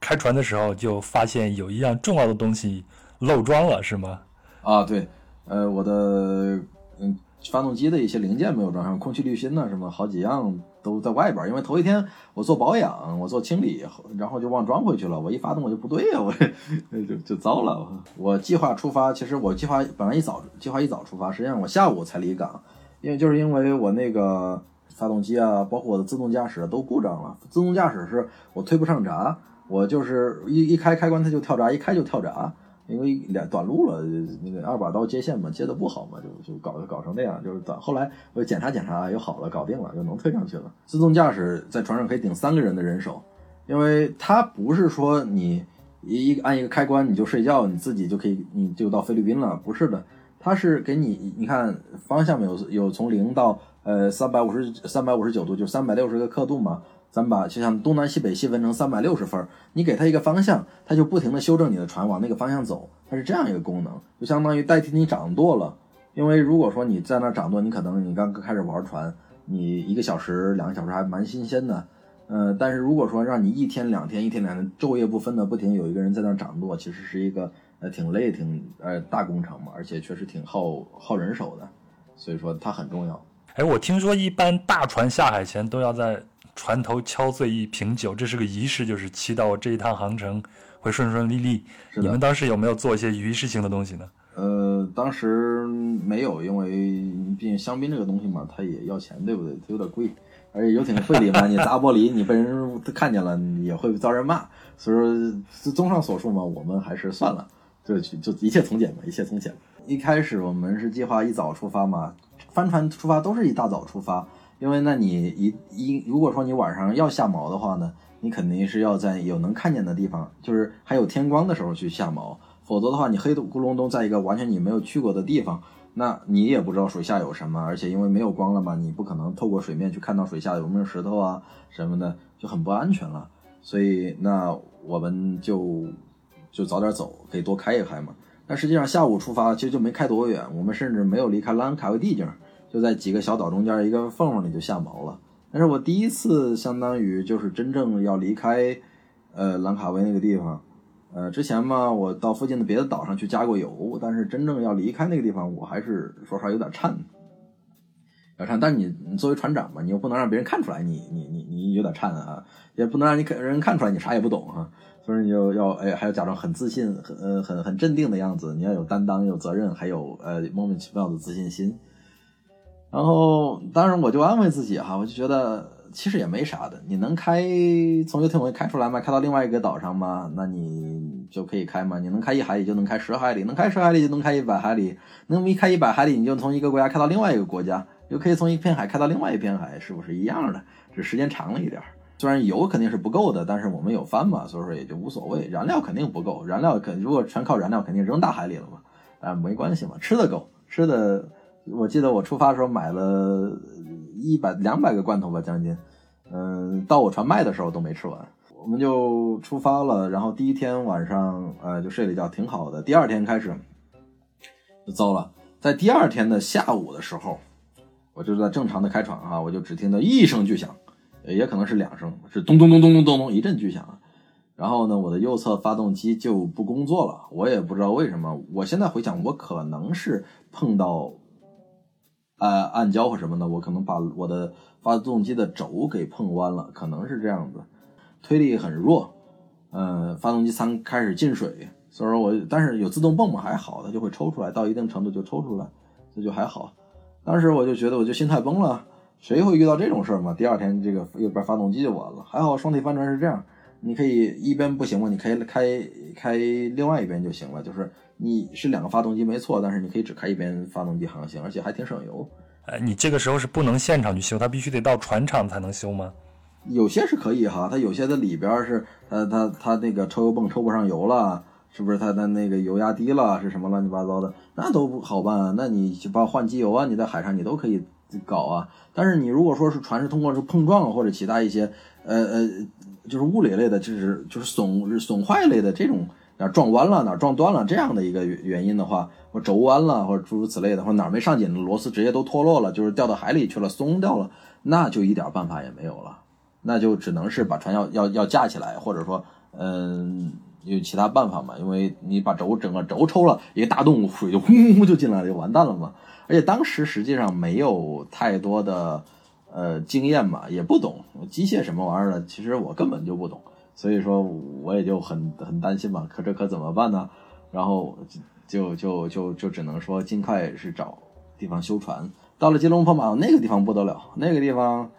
开船的时候就发现有一样重要的东西漏装了，是吗？啊，对，呃，我的嗯发动机的一些零件没有装上，空气滤芯呢、什么好几样都在外边儿，因为头一天我做保养，我做清理，然后就忘装回去了。我一发动我就不对呀、我 就就糟了。我计划出发，其实我计划本来一早计划一早出发，实际上我下午才离港，因为就是因为我那个发动机啊，包括我的自动驾驶都故障了。自动驾驶是我推不上闸，我就是一一开开关它就跳闸，一开就跳闸。因为两短路了，那个二把刀接线嘛，接的不好嘛，就就搞搞成那样，就是短。后来我检查检查又好了，搞定了，就能推上去了。自动驾驶在船上可以顶三个人的人手，因为它不是说你一一按一个开关你就睡觉，你自己就可以你就到菲律宾了，不是的，它是给你你看方向有有从零到呃三百五十三百五十九度，就三百六十个刻度嘛。咱们把就像东南西北细分成三百六十分，你给它一个方向，它就不停的修正你的船往那个方向走，它是这样一个功能，就相当于代替你掌舵了。因为如果说你在那掌舵，你可能你刚刚开始玩船，你一个小时、两个小时还蛮新鲜的，呃，但是如果说让你一天两天、一天两天昼夜不分的不停有一个人在那掌舵，其实是一个呃挺累、挺呃大工程嘛，而且确实挺耗耗人手的，所以说它很重要。哎，我听说一般大船下海前都要在船头敲碎一瓶酒，这是个仪式，就是祈祷我这一趟航程会顺顺利利。你们当时有没有做一些仪式性的东西呢？呃，当时没有，因为毕竟香槟这个东西嘛，它也要钱，对不对？它有点贵，而且游艇费里嘛，你砸玻璃，你被人看见了，也会遭人骂。所以说，综上所述嘛，我们还是算了，就就一切从简吧，一切从简。一开始我们是计划一早出发嘛，帆船出发都是一大早出发，因为那你一一如果说你晚上要下锚的话呢，你肯定是要在有能看见的地方，就是还有天光的时候去下锚。否则的话，你黑咕隆咚在一个完全你没有去过的地方，那你也不知道水下有什么，而且因为没有光了嘛，你不可能透过水面去看到水下有没有石头啊什么的，就很不安全了。所以那我们就就早点走，可以多开一开嘛。但实际上下午出发，其实就没开多远，我们甚至没有离开兰卡威地境，就在几个小岛中间一个缝缝里就下锚了。但是我第一次相当于就是真正要离开，呃兰卡威那个地方。呃，之前嘛，我到附近的别的岛上去加过油，但是真正要离开那个地方，我还是说实话有点颤，有点颤。但你你作为船长嘛，你又不能让别人看出来你你你你有点颤啊，也不能让你看人看出来你啥也不懂哈、所以你就要哎，还要假装很自信、很呃很很镇定的样子，你要有担当、有责任，还有呃莫名其妙的自信心。然后，当然我就安慰自己哈，我就觉得其实也没啥的，你能开从游艇会开出来吗？开到另外一个岛上吗？那你就可以开嘛。你能开一海里就能开十海里，能开十海里就能开一百海里，能一开一百海里你就从一个国家开到另外一个国家，又可以从一片海开到另外一片海，是不是一样的？只时间长了一点儿。虽然油肯定是不够的，但是我们有帆嘛，所以说也就无所谓。燃料肯定不够，燃料肯如果全靠燃料，肯定扔大海里了嘛。啊，没关系嘛，吃的够，吃的。我记得我出发的时候买了一百两百个罐头吧，将近，嗯，到我船卖的时候都没吃完。我们就出发了，然后第一天晚上呃就睡了一觉，挺好的。第二天开始就糟了，在第二天的下午的时候，我就在正常的开船啊，我就只听到一声巨响，也可能是两声，是咚咚咚咚咚咚咚一阵巨响。然后呢，我的右侧发动机就不工作了，我也不知道为什么。我现在回想，我可能是碰到呃暗礁或什么的，我可能把我的发动机的轴给碰弯了，可能是这样子。推力很弱，呃，发动机舱开始进水，所以说我但是有自动泵嘛还好，它就会抽出来，到一定程度就抽出来，这就还好。当时我就觉得我就心态崩了，谁会遇到这种事儿嘛？第二天这个右边发动机就完了，还好双体帆船是这样。你可以一边不行嘛，你可以开开另外一边就行了。就是你是两个发动机没错，但是你可以只开一边发动机航行，而且还挺省油。哎，你这个时候是不能现场去修，它必须得到船厂才能修吗？有些是可以哈，它有些的里边是它它它那个抽油泵抽不上油了，是不是它的那个油压低了，是什么乱七八糟的，那都不好办。那你就把换机油啊，你在海上你都可以搞啊。但是你如果说是船是通过是碰撞或者其他一些呃呃。就是物理类的，就是就是损损坏类的这种哪撞弯了哪撞断了这样的一个原因的话，或轴弯了或者诸如此类的，或者哪没上紧，螺丝直接都脱落了，就是掉到海里去了，松掉了，那就一点办法也没有了，那就只能是把船要要要架起来，或者说嗯有其他办法嘛，因为你把轴整个轴抽了，一个大洞水就轰轰轰就进来了，就完蛋了嘛。而且当时实际上没有太多的。呃，经验嘛，也不懂机械什么玩意儿的，其实我根本就不懂，所以说我也就很很担心嘛。可这可怎么办呢？然后就就就就只能说尽快是找地方修船。到了吉隆坡嘛，那个地方不得了，那个地方，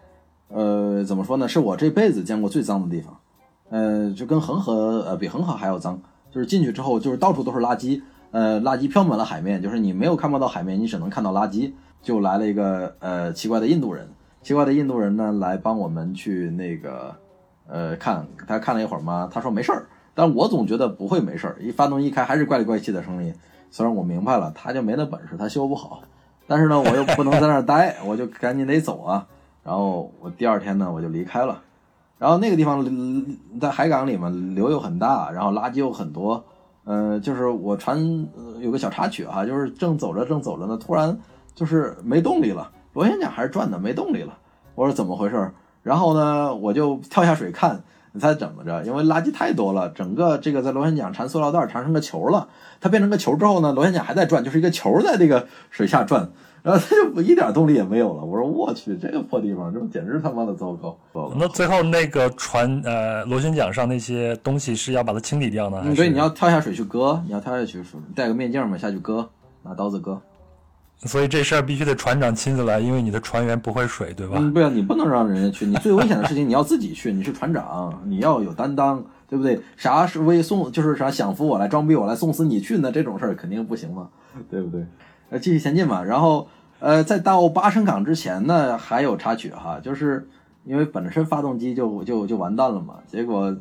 呃，怎么说呢？是我这辈子见过最脏的地方。呃，就跟恒河呃比恒河还要脏，就是进去之后就是到处都是垃圾，呃，垃圾飘满了海面，就是你没有看不到海面，你只能看到垃圾。就来了一个呃奇怪的印度人。奇怪的印度人呢，来帮我们去那个，呃，看他看了一会儿嘛，他说没事儿，但我总觉得不会没事儿，一发动一开还是怪里怪气的声音。虽然我明白了，他就没那本事，他修不好，但是呢，我又不能在那儿待，我就赶紧得走啊。然后我第二天呢，我就离开了。然后那个地方在海港里嘛，流又很大，然后垃圾又很多。呃，就是我传有个小插曲啊，就是正走着正走着呢，突然就是没动力了。螺旋桨还是转的，没动力了。我说怎么回事？然后呢，我就跳下水看，你猜怎么着？因为垃圾太多了，整个这个在螺旋桨缠塑料袋缠成个球了。它变成个球之后呢，螺旋桨还在转，就是一个球在这个水下转，然后他就一点动力也没有了。我说我去，这个破地方，这简直他妈的糟糕！那最后那个船呃螺旋桨上那些东西是要把它清理掉呢？嗯，对，你要跳下水去割，你要跳下去戴个面镜嘛，下去割，拿刀子割。所以这事儿必须得船长亲自来，因为你的船员不会水，对吧？嗯，不要，你不能让人家去。你最危险的事情你要自己去，你是船长，你要有担当，对不对？啥是为送，就是啥享福我来装逼我来送死你去呢？这种事儿肯定不行嘛，对不对？继续前进嘛。然后，呃，在到巴生港之前呢，还有插曲哈，就是因为本身发动机就就就完蛋了嘛。结果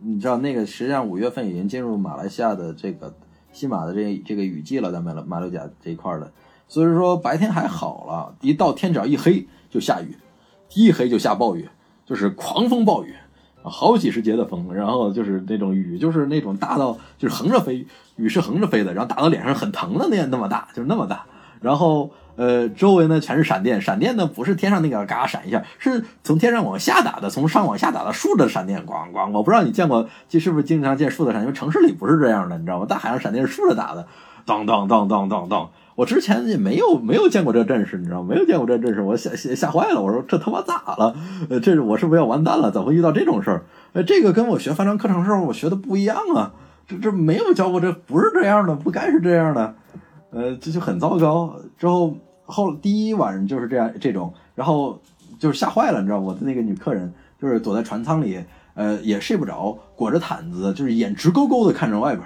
你知道那个实际上五月份已经进入马来西亚的这个西马的这这个雨季了，在马马六甲这一块的。所以说白天还好了，一到天只要一黑就下雨，一黑就下暴雨，就是狂风暴雨，好几十节的风，然后就是那种雨，就是那种大到就是横着飞，雨是横着飞的，然后打到脸上很疼的那样那么大，就是那么大，然后呃周围呢全是闪电，闪电呢不是天上那个嘎闪一下，是从天上往下打的，从上往下打的竖着闪电，咣咣，我不知道你见过，这是不是经常见竖的闪电？因为城市里不是这样的，你知道吗？大海上闪电是竖着打的，当当当当当当。我之前也没有没有见过这阵势，你知道？没有见过这阵势，我吓吓吓坏了。我说这他妈咋了？呃，这是我是不是要完蛋了？怎么会遇到这种事儿？呃，这个跟我学帆船课程时候我学的不一样啊！这这没有教过，这不是这样的，不该是这样的。呃，这就很糟糕。之后后第一晚上就是这样这种，然后就是吓坏了，你知道我的那个女客人就是躲在船舱里，呃，也睡不着，裹着毯子，就是眼直勾勾的看着外边。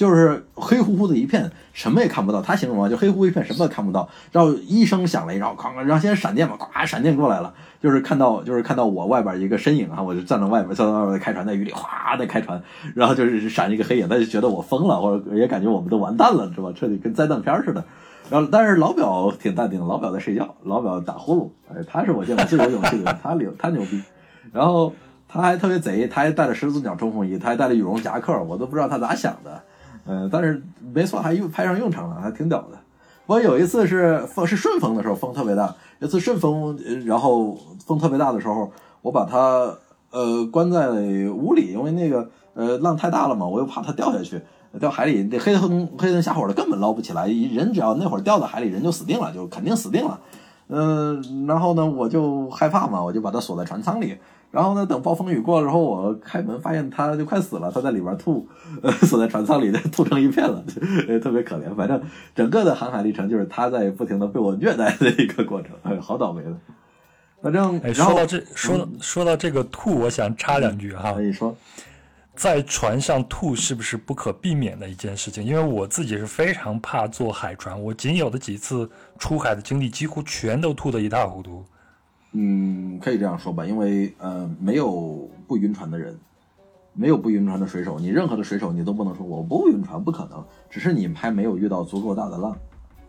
就是黑乎乎的一片，什么也看不到。他形容啊，就黑乎乎一片，什么也看不到。然后一声响雷，然后哐，然后先闪电嘛，咵，闪电过来了。就是看到，就是看到我外边一个身影啊，我就站在外边，站在外边开船，在雨里哗的开船，然后就是闪一个黑影，他就觉得我疯了，或者也感觉我们都完蛋了，是吧？彻底跟灾难片似的。然后，但是老表挺淡定，老表在睡觉，老表打呼噜。哎，他是我见过最有勇气的人，他牛，他牛逼。然后他还特别贼，他还带了十字鸟冲锋衣，他还带了羽绒夹克，我都不知道他咋想的。嗯、但是没错，还用派上用场了，还挺屌的。我有一次是风是顺风的时候，风特别大。有一次顺风，然后风特别大的时候，我把它呃关在屋里，因为那个呃浪太大了嘛，我又怕它掉下去，掉海里，这黑灯黑灯瞎火的根本捞不起来。人只要那会儿掉到海里，人就死定了，就肯定死定了。嗯、然后呢，我就害怕嘛，我就把它锁在船舱里。然后呢，等暴风雨过了之后，我开门发现它就快死了，它在里边吐，呃，锁在船舱里，吐成一片了，呃，特别可怜。反正整个的航海历程就是它在不停的被我虐待的一个过程，哎，好倒霉的。反正，哎，说到这，说到说到这个吐，我想插两句哈。可以说，在船上吐是不是不可避免的一件事情？因为我自己是非常怕坐海船，我仅有的几次出海的经历，几乎全都吐得一塌糊涂。嗯，可以这样说吧，因为呃，没有不晕船的人，没有不晕船的水手，你任何的水手你都不能说我不晕船，不可能，只是你们还没有遇到足够大的浪，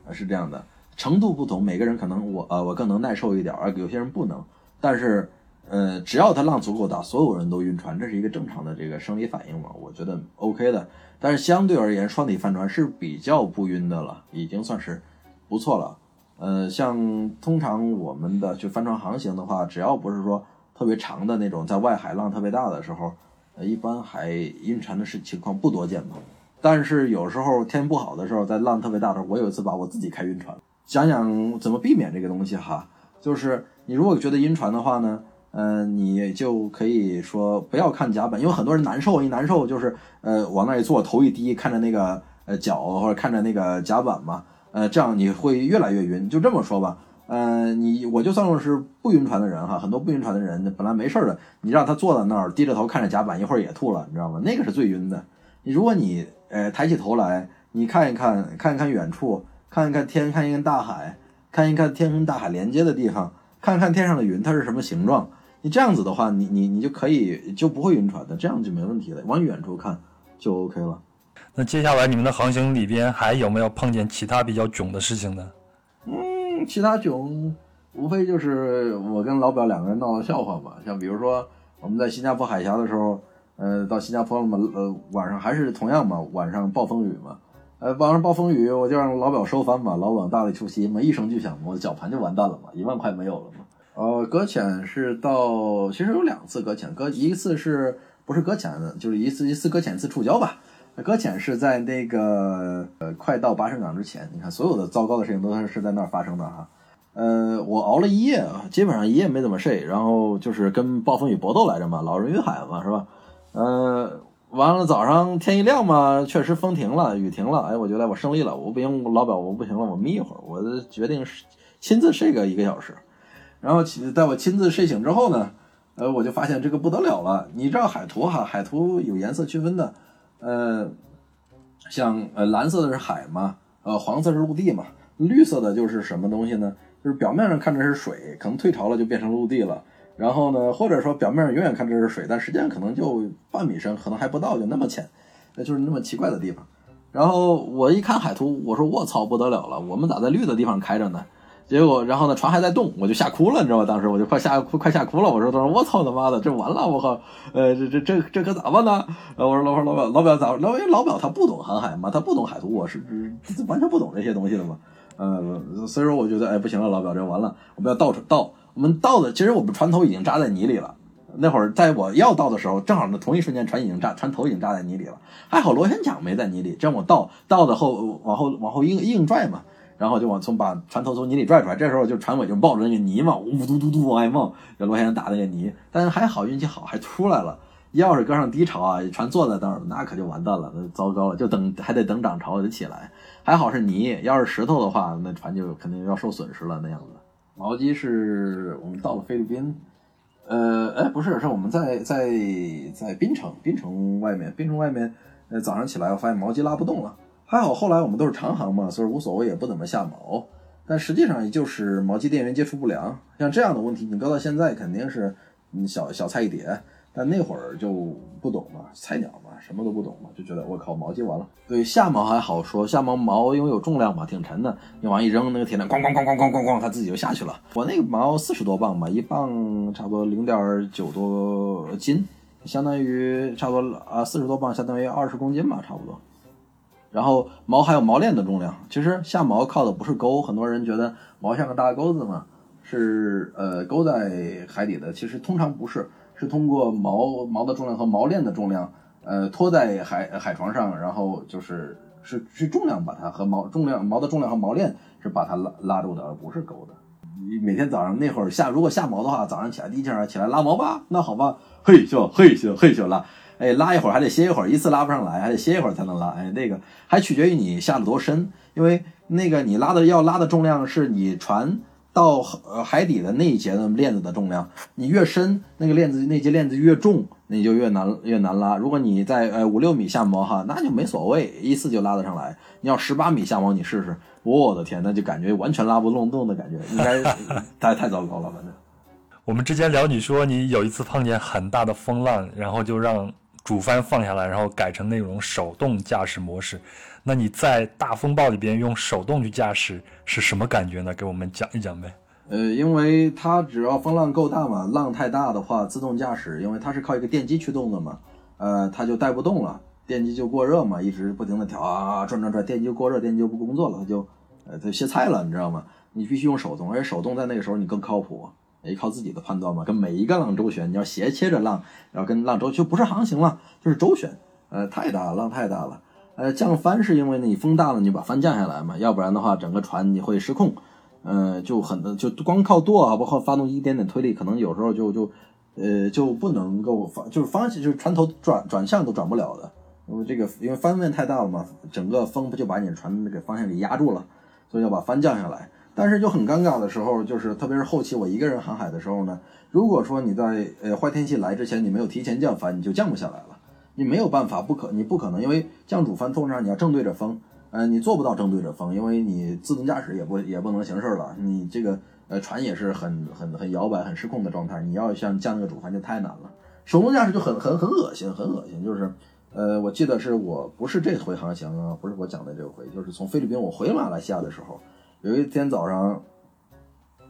呃，是这样的，程度不同，每个人可能我呃我更能耐受一点，而有些人不能，但是呃，只要它浪足够大，所有人都晕船，这是一个正常的这个生理反应嘛，我觉得 OK 的。但是相对而言，双体帆船是比较不晕的了，已经算是不错了。呃，像通常我们的去帆船航行的话，只要不是说特别长的那种，在外海浪特别大的时候，呃，一般还晕船的事情况不多见吧。但是有时候天不好的时候，在浪特别大的时候，我有一次把我自己开晕船。想想怎么避免这个东西哈，就是你如果觉得晕船的话呢，呃，你就可以说不要看甲板，因为很多人难受，一难受就是呃往那一坐，头一低，看着那个呃脚或者看着那个甲板嘛，呃，这样你会越来越晕。就这么说吧，呃，你我就算是不晕船的人哈，很多不晕船的人本来没事的，你让他坐在那儿低着头看着甲板，一会儿也吐了，你知道吗？那个是最晕的。你如果你呃抬起头来，你看一看，看一看远处，看一看天，看一看大海，看一看天跟大海连接的地方，看看天上的云它是什么形状。你这样子的话，你你你就可以就不会晕船的，这样就没问题了。往远处看就 OK 了。那接下来你们的航行里边还有没有碰见其他比较囧的事情呢？嗯，其他囧无非就是我跟老表两个人闹的笑话嘛。像比如说我们在新加坡海峡的时候，呃，到新加坡了嘛，呃，晚上还是同样嘛，晚上暴风雨嘛，呃，晚上暴风雨，我就让老表收帆嘛，老表大力出奇嘛，一声巨响，我的绞盘就完蛋了嘛，一万块没有了嘛。呃，搁浅是到，其实有两次搁浅，搁一次是不是搁浅的，就是一次一次搁浅，一次触礁吧。搁浅是在那个呃快到巴生港之前，你看所有的糟糕的事情都是是在那儿发生的哈。呃，我熬了一夜啊，基本上一夜没怎么睡，然后就是跟暴风雨搏斗来着嘛，老人与海嘛，是吧？呃，完了早上天一亮嘛，确实风停了，雨停了，哎，我觉得我胜利了，我不行，老表我不行了，我眯一会儿，我决定是亲自睡个一个小时。然后起在我亲自睡醒之后呢，呃，我就发现这个不得了了。你知道海图哈，海图有颜色区分的，呃，像呃蓝色的是海嘛，呃黄色是陆地嘛，绿色的就是什么东西呢？就是表面上看着是水，可能退潮了就变成陆地了。然后呢，或者说表面上永远看着是水，但实际上可能就半米深，可能还不到，就那么浅，那就是那么奇怪的地方。然后我一看海图，我说我操，不得了了，我们咋在绿的地方开着呢？结果，然后呢，船还在动，我就吓哭了，你知道吗？当时我就快吓哭，快吓哭了。我说：“他说我操他妈的，这完了，我靠，呃，这这这这可咋办呢？”呃，我说：“老板，老表，老表咋？老因为老表他不懂航海嘛，他不懂海图，我是完全不懂这些东西的嘛。呃，所以说我觉得，哎，不行了，老表，这完了，我们要倒倒，我们倒的，其实我们船头已经扎在泥里了。那会儿在我要倒的时候，正好呢，同一瞬间船已经扎，船头已经扎在泥里了。还好螺旋桨没在泥里，这样我倒倒的后往后往后硬硬拽嘛。”然后就往从把船头从泥里拽出来，这时候就船尾就抱着那个泥嘛，呜嘟嘟嘟往外冒，这螺旋桨打那个泥，但是还好运气好，还出来了。要是搁上低潮啊，船坐在那儿，那可就完蛋了，那糟糕了，就等还得等涨潮得起来。还好是泥，要是石头的话，那船就肯定要受损失了那样子。毛基是我们到了菲律宾，呃，哎，不是，是我们在在在槟城，槟城外面，槟城外面，呃，早上起来我发现毛基拉不动了。还好后来我们都是长航嘛，所以无所谓，也不怎么下锚。但实际上也就是毛机电源接触不良，像这样的问题，你搁到现在肯定是嗯小小菜一碟。但那会儿就不懂嘛，菜鸟嘛，什么都不懂嘛，就觉得我靠，毛机完了。对，下毛还好说，下毛毛因为有重量嘛，挺沉的，你往一扔，那个铁链咣咣咣咣咣咣咣，它自己就下去了。我那个毛四十多磅吧，一磅差不多零点九多斤，相当于差不多啊四十多磅，相当于二十公斤吧，差不多。然后毛还有毛链的重量，其实下毛靠的不是钩，很多人觉得毛像个大钩子嘛，是呃钩在海底的，其实通常不是，是通过毛毛的重量和毛链的重量，呃拖在海海床上，然后就是是是重量把它和毛重量毛的重量和毛链是把它拉拉住的，而不是钩的。你每天早上那会儿下，如果下毛的话，早上起来第一件事起来拉毛吧，那好吧，嘿咻嘿咻嘿咻拉，哎拉一会儿还得歇一会儿，一次拉不上来，还得歇一会儿才能拉，哎那个还取决于你下的多深，因为那个你拉的要拉的重量是你船到呃海底的那一节的链子的重量，你越深，那个链子那节链子越重，那就越难越难拉。如果你在呃五六米下锚哈，那就没所谓，一次就拉得上来。你要十八米下锚，你试试，我的天，那就感觉完全拉不动动的感觉，应该 太太糟糕了，反正。我们之前聊，你说你有一次碰见很大的风浪，然后就让主帆放下来，然后改成那种手动驾驶模式。那你在大风暴里边用手动去驾驶是什么感觉呢？给我们讲一讲呗。呃，因为它只要风浪够大嘛，浪太大的话，自动驾驶，因为它是靠一个电机驱动的嘛，呃，它就带不动了，电机就过热嘛，一直不停的调啊转转转，电机过热，电机就不工作了，它就呃它歇菜了，你知道吗？你必须用手动，而且手动在那个时候你更靠谱，也靠自己的判断嘛，跟每一个浪周旋，你要斜切着浪，然后跟浪周就不是航行了，就是周旋，呃，太大了，浪太大了。呃，降帆是因为你风大了，你把帆降下来嘛，要不然的话，整个船你会失控，呃，就很就光靠舵啊，包括发动机一点点推力，可能有时候就就呃就不能够方，就是方向就是船头转转向都转不了的，因为这个因为帆面太大了嘛，整个风不就把你的船那个方向给压住了，所以要把帆降下来。但是就很尴尬的时候，就是特别是后期我一个人航海的时候呢，如果说你在呃坏天气来之前你没有提前降帆，你就降不下来了。你没有办法，不可，你不可能，因为降主帆通常你要正对着风，呃，你做不到正对着风，因为你自动驾驶也不也不能行事了，你这个呃船也是很很很摇摆、很失控的状态，你要像降那个主帆就太难了。手动驾驶就很很很恶心，很恶心，就是呃，我记得是我不是这回航行啊，不是我讲的这回，就是从菲律宾我回马来西亚的时候，有一天早上，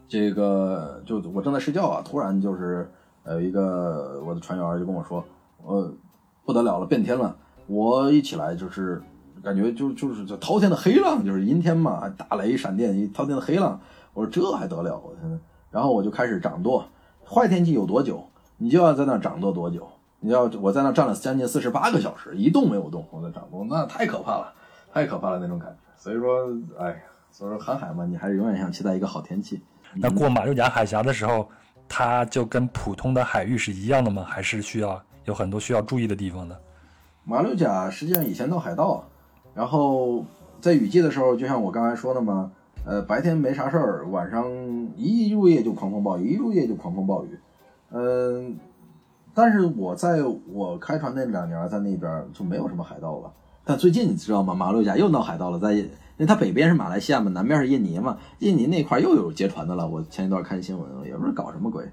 这个就我正在睡觉啊，突然就是呃一个我的船员就跟我说，呃。不得了了，变天了！我一起来就是感觉就就是这滔天的黑浪，就是阴天嘛，打雷闪电，一滔天的黑浪。我说这还得了？我天！然后我就开始掌舵。坏天气有多久，你就要在那掌舵多久。你要我在那站了将近四十八个小时，一动没有动，我在掌舵，那太可怕了，太可怕了那种感觉。所以说，哎呀，所以说航海嘛，你还是永远想期待一个好天气。那过马六甲海峡的时候，它就跟普通的海域是一样的吗？还是需要？有很多需要注意的地方的。马六甲实际上以前闹海盗，然后在雨季的时候，就像我刚才说的嘛，呃，白天没啥事儿，晚上一入夜就狂风暴雨，一入夜就狂风暴雨。嗯，但是我在我开船那两年，在那边就没有什么海盗了。但最近你知道吗？马六甲又闹海盗了，在因为它北边是马来西亚嘛，南边是印尼嘛，印尼那块又有劫船的了。我前一段看新闻，也不知道搞什么鬼。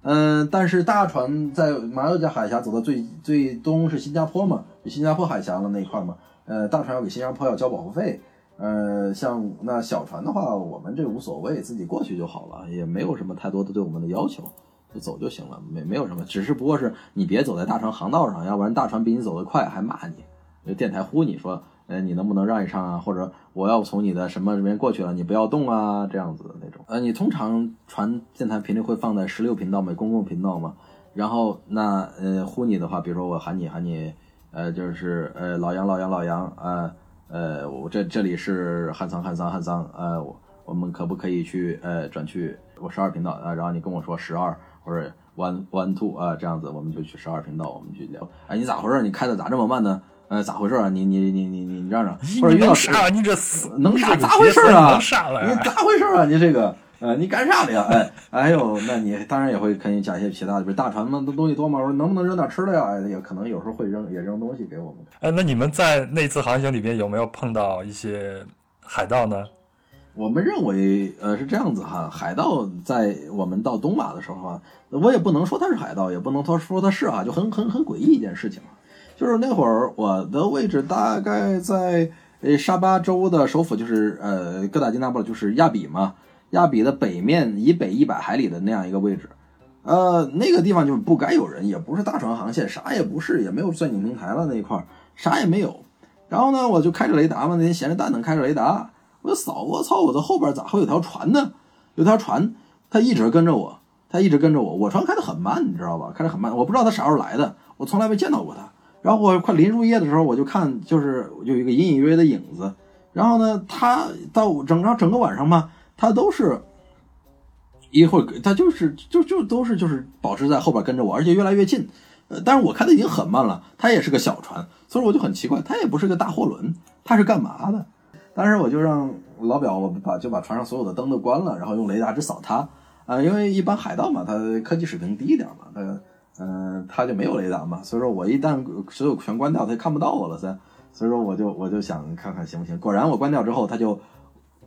嗯，但是大船在马六甲海峡走到最最东是新加坡嘛，就新加坡海峡的那一块嘛。呃，大船要给新加坡要交保护费。呃，像那小船的话，我们这无所谓，自己过去就好了，也没有什么太多的对我们的要求，就走就行了，没没有什么，只是不过是你别走在大船航道上，要不然大船比你走得快还骂你，就电台呼你说。呃，你能不能让一让啊？或者我要从你的什么这边过去了，你不要动啊，这样子的那种。呃，你通常传电台频率会放在十六频道嘛，公共频道嘛。然后那呃呼你的话，比如说我喊你喊你，呃就是呃老杨老杨老杨啊，呃我这这里是汉桑汉桑汉桑，呃我我们可不可以去呃转去我十二频道啊？然后你跟我说十二或者 one one two 啊，这样子我们就去十二频道，我们去聊。哎，你咋回事？你开的咋这么慢呢？呃，咋回事啊？你你你你你你让让，或者于老师啥？你这死能啥？咋回事啊？能啥了？你咋回事啊？你这个，呃，你干啥的呀？哎，哎呦，那你当然也会肯定讲一些其他的，比如大船嘛，那东西多嘛，我说能不能扔点吃的呀？哎，也可能有时候会扔，也扔东西给我们。哎，那你们在那次航行里边有没有碰到一些海盗呢？我们认为，呃，是这样子哈，海盗在我们到东马的时候啊，我也不能说他是海盗，也不能说说他是啊，就很很很诡异一件事情啊，就是那会儿我的位置大概在呃沙巴州的首府，就是呃哥打金纳布，就是亚比嘛，亚比的北面以北一百海里的那样一个位置，呃，那个地方就是不该有人，也不是大船航线，啥也不是，也没有钻井平台了那一块，啥也没有。然后呢，我就开着雷达嘛，那天闲着蛋疼开着雷达，我就扫，我操，我的后边咋会有条船呢？有条船，它一直跟着我，它一直跟着我。我船开得很慢，你知道吧？开得很慢，我不知道它啥时候来的，我从来没见到过它。然后我快临入夜的时候，我就看，就是有一个隐隐约约的影子。然后呢，它到整个整个晚上嘛，它都是一会儿，它就是就就都是就是保持在后边跟着我，而且越来越近。呃，但是我开的已经很慢了，它也是个小船，所以我就很奇怪，它也不是个大货轮，它是干嘛的？当时我就让老表我把就把船上所有的灯都关了，然后用雷达只扫它啊、因为一般海盗嘛，他科技水平低一点嘛，他嗯、他就没有雷达嘛，所以说我一旦所有全关掉，他看不到我了噻，所以说我就我就想看看行不行，果然我关掉之后，他就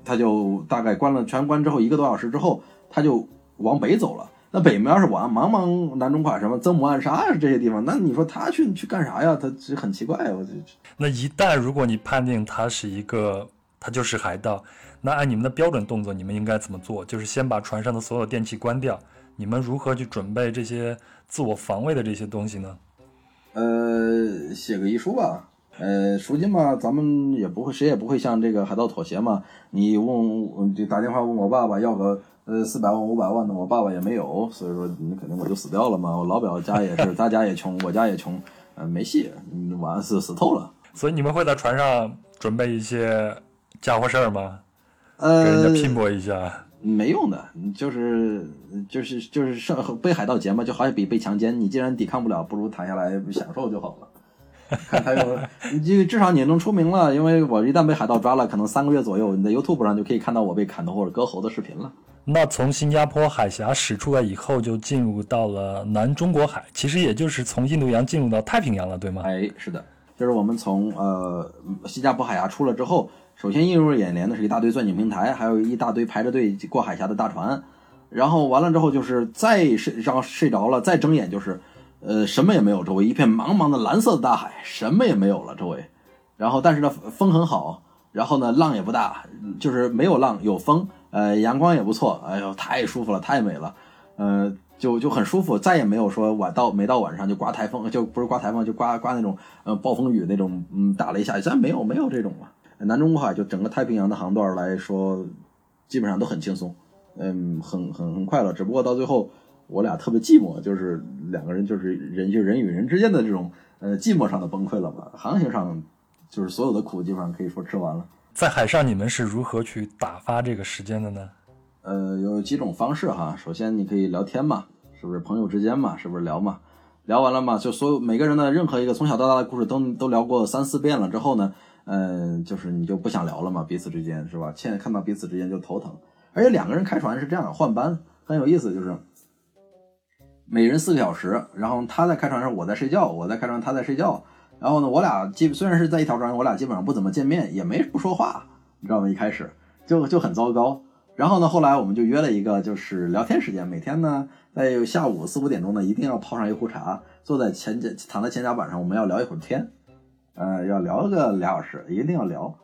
他就大概关了全关之后一个多小时之后，他就往北走了。那北面是往茫茫南中海什么曾母暗沙呀这些地方，那你说他去去干啥呀？他这很奇怪，我就那一旦如果你判定他是一个，他就是海盗，那按你们的标准动作，你们应该怎么做？就是先把船上的所有电器关掉。你们如何去准备这些自我防卫的这些东西呢？呃，写个遗书吧。呃，赎金嘛，咱们也不会，谁也不会向这个海盗妥协嘛。你问，就打电话问我爸爸要个呃四百万、五百万的，我爸爸也没有，所以说你肯定我就死掉了嘛。我老表家也是，他家也穷，我家也穷，呃，没戏，嗯完死死透了。所以你们会在船上准备一些家伙事儿吗？跟呃人，家拼搏一下？没用的，就是就是就是上被海盗劫嘛，就好像比被强奸。你既然抵抗不了，不如躺下来享受就好了。看他有，你这至少你能出名了，因为我一旦被海盗抓了，可能三个月左右，你在 YouTube 上就可以看到我被砍头或者割喉的视频了。那从新加坡海峡驶出来以后，就进入到了南中国海，其实也就是从印度洋进入到太平洋了，对吗？哎，是的，就是我们从呃新加坡海峡出了之后，首先映入眼帘的是一大堆钻井平台，还有一大堆排着队过海峡的大船，然后完了之后就是再睡，然后睡着了，再睁眼就是，呃，什么也没有，周围一片茫茫的蓝色的大海，什么也没有了周围，然后但是呢风很好，然后呢浪也不大，就是没有浪有风，呃阳光也不错，哎呦太舒服了，太美了，呃就就很舒服，再也没有说晚到没到晚上就刮台风，就不是刮台风就刮刮那种呃暴风雨那种，嗯打了一下，咱没有没有这种了。南中国海就整个太平洋的航段来说，基本上都很轻松，嗯，很很很快乐。只不过到最后，我俩特别寂寞，就是两个人就是人就人与人之间的这种呃寂寞上的崩溃了吧。航行上就是所有的苦基本上可以说吃完了。在海上，你们是如何去打发这个时间的呢？呃，有几种方式哈。首先你可以聊天嘛，是不是朋友之间嘛，是不是聊嘛？聊完了嘛，就所有每个人的任何一个从小到大的故事都都聊过三四遍了之后呢，嗯、就是你就不想聊了嘛，彼此之间是吧？现在看到彼此之间就头疼，而且两个人开船是这样换班，很有意思，就是每人四个小时，然后他在开船上，我在睡觉，我在开船，他在睡觉，然后呢，我俩基虽然是在一条船上，我俩基本上不怎么见面，也没不说话，你知道吗？一开始就就很糟糕。然后呢，后来我们就约了一个就是聊天时间，每天呢在下午四五点钟呢，一定要泡上一壶茶，坐在前甲躺在前甲板上，我们要聊一会儿天，呃，要聊个俩小时，一定要聊。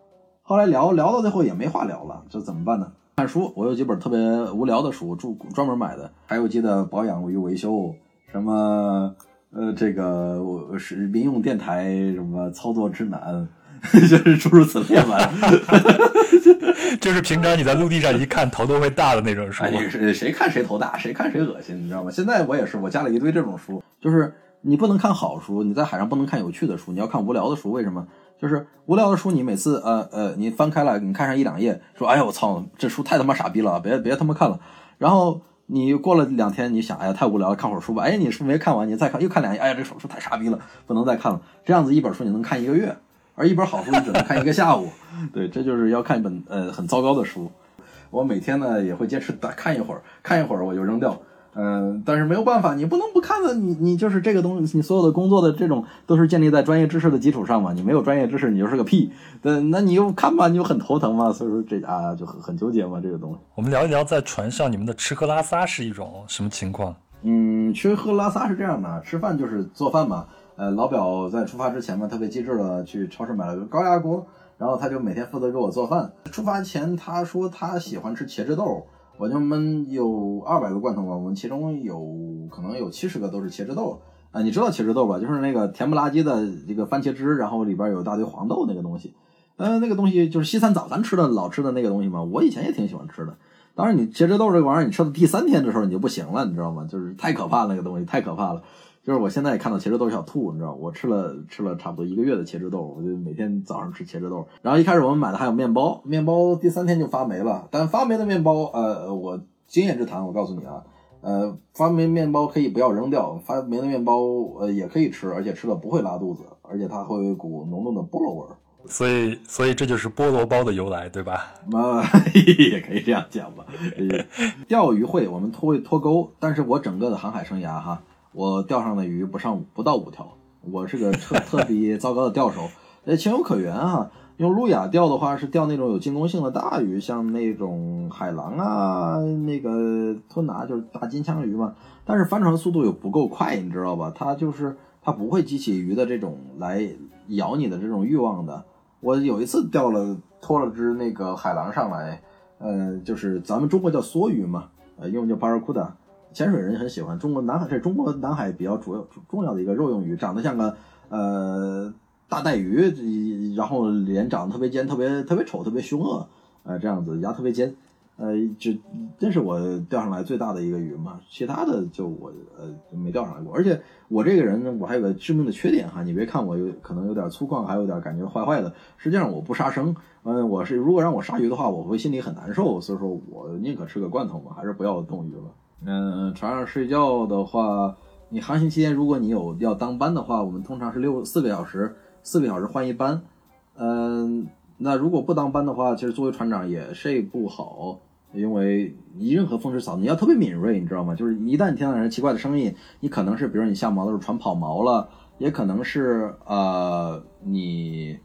后来聊聊到最后也没话聊了，这怎么办呢？看书，我有几本特别无聊的书，专专门买的，还有记得保养与维修，什么呃这个我是民用电台什么操作指南，就是诸如此类吧。就是平常你在陆地上一看头都会大的那种书。哎，谁谁看谁头大，谁看谁恶心，你知道吗？现在我也是，我家里一堆这种书，就是你不能看好书，你在海上不能看有趣的书，你要看无聊的书。为什么？就是无聊的书，你每次呃呃，你翻开了，你看上一两页，说哎呀我操，这书太他妈傻逼了，别别他妈看了。然后你过了两天，你想哎呀太无聊了，看会儿书吧。哎，你书没看完，你再看又看两页，哎呀这手书太傻逼了，不能再看了。这样子一本书你能看一个月，而一本好书你只能看一个下午。对，这就是要看一本呃很糟糕的书。我每天呢也会坚持打看一会儿，看一会儿我就扔掉。嗯，但是没有办法，你不能不看的，你你就是这个东西，你所有的工作的这种都是建立在专业知识的基础上嘛，你没有专业知识，你就是个屁。那那你又看吧，你就很头疼嘛，所以说这啊就很很纠结嘛，这个东西。我们聊一聊在船上你们的吃喝拉撒是一种什么情况？嗯，吃喝拉撒是这样的，吃饭就是做饭嘛。呃，老表在出发之前嘛，特别机智的去超市买了个高压锅，然后他就每天负责给我做饭。出发前他说他喜欢吃茄汁豆，我就们有二百个罐头吧，我们其中有可能有七十个都是茄汁豆。啊、你知道茄汁豆吧？就是那个甜不拉几的这个番茄汁，然后里边有一大堆黄豆那个东西。呃，那个东西就是西餐早餐吃的老吃的那个东西嘛，我以前也挺喜欢吃的。当然，你茄汁豆这个玩意儿，你吃到第三天的时候你就不行了，你知道吗？就是太可怕了，那个东西太可怕了。就是我现在也看到茄汁豆想吐，你知道吗，我吃了吃了差不多一个月的茄汁豆，我就每天早上吃茄汁豆。然后一开始我们买的还有面包，面包第三天就发霉了。但发霉的面包，呃，我经验之谈，我告诉你啊，呃，发霉面包可以不要扔掉，发霉的面包呃也可以吃，而且吃了不会拉肚子，而且它会有一股浓浓的菠萝味儿。所以，所以这就是菠萝包的由来，对吧？啊，也可以这样讲吧。呃钓鱼会，我们脱会脱钩，但是我整个的航海生涯哈，我钓上的鱼不上不到五条，我是个特 特别糟糕的钓手，呃，情有可原哈。用路亚钓的话是钓那种有进攻性的大鱼，像那种海狼啊，那个吞拿就是大金枪鱼嘛。但是帆船速度又不够快，你知道吧？它就是它不会激起鱼的这种来咬你的这种欲望的。我有一次钓了拖了只那个海狼上来，呃，就是咱们中国叫梭鱼嘛，呃，英文叫 barracuda，潜水人很喜欢。中国南海这中国南海比较主要重要的一个肉用鱼，长得像个呃大带鱼，然后脸长得特别尖，特别特别丑，特别凶恶，呃，这样子牙特别尖。呃，这这是我钓上来最大的一个鱼嘛，其他的就我呃没钓上来过。而且我这个人呢，我还有个致命的缺点哈，你别看我有可能有点粗犷，还有点感觉坏坏的，实际上我不杀生。嗯，我是如果让我杀鱼的话，我会心里很难受，所以说我宁可吃个罐头嘛，还是不要动鱼了。嗯，船上睡觉的话，你航行期间如果你有要当班的话，我们通常是六四个小时，四个小时换一班。嗯，那如果不当班的话，其实作为船长也睡不好。因为你任何风吹草动，你要特别敏锐，你知道吗？就是一旦听到人奇怪的声音，你可能是，比如你下锚的时候船跑锚了，也可能是呃你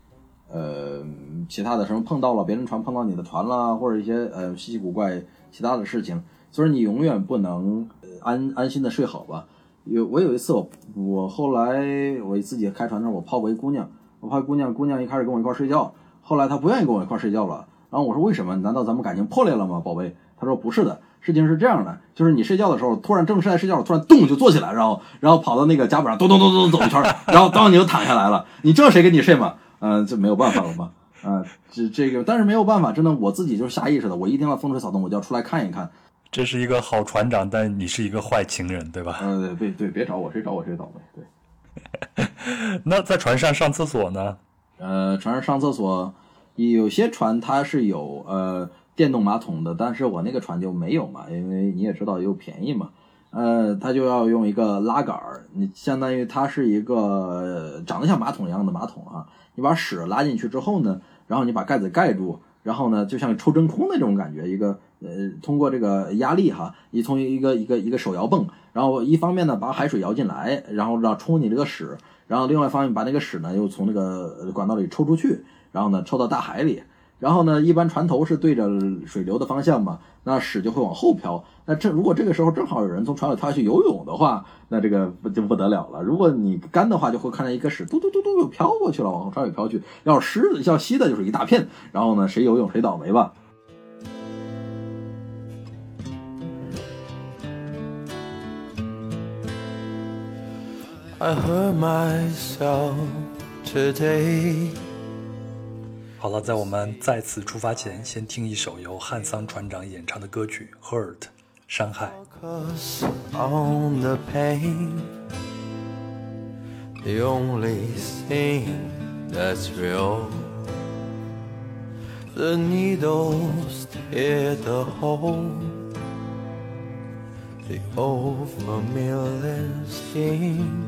呃其他的什么碰到了别人船碰到你的船了，或者一些呃稀奇古怪其他的事情，所以你永远不能安安心的睡好吧。有我有一次我我后来我自己开船的时候，我泡过一姑娘，我泡姑娘，姑娘一开始跟我一块睡觉，后来她不愿意跟我一块睡觉了。然后我说为什么？难道咱们感情破裂了吗，宝贝？他说不是的，事情是这样的，就是你睡觉的时候，突然正是在睡觉，突然动就坐起来，然后然后跑到那个甲板上，咚咚咚咚走一圈，然后当你就躺下来了。你知道谁跟你睡吗？嗯、就没有办法了吗？啊、这这个，但是没有办法，真的我自己就是下意识的，我一听到风吹草动，我就要出来看一看。这是一个好船长，但你是一个坏情人，对吧？嗯，对对，别找我，谁找我谁倒霉。对，那在船上上厕所呢？呃，船上上厕所，有些船它是有呃电动马桶的，但是我那个船就没有嘛，因为你也知道又便宜嘛，呃，它就要用一个拉杆儿，你相当于它是一个呃长得像马桶一样的马桶啊，你把屎拉进去之后呢，然后你把盖子盖住，然后呢就像抽真空那种感觉，一个呃通过这个压力哈，你从一个一个一个手摇泵，然后一方面呢把海水摇进来，然后让冲你这个屎，然后另外一方面把那个屎呢又从那个管道里抽出去，然后呢抽到大海里。然后呢，一般船头是对着水流的方向嘛，那屎就会往后飘。那这如果这个时候正好有人从船里跳下去游泳的话，那这个不就不得了了。如果你干的话，就会看见一个屎嘟嘟嘟嘟又飘过去了，往船里飘去。要是湿的要稀的，就是一大片。然后呢，谁游泳谁倒霉吧。I hurt myself today. 好了，在我们再次出发前，先听一首由汉桑船长演唱的歌曲《Hurt》伤害。 Focus on the pain. The only thing that's real. The needles hit the hole. The old familiar sting.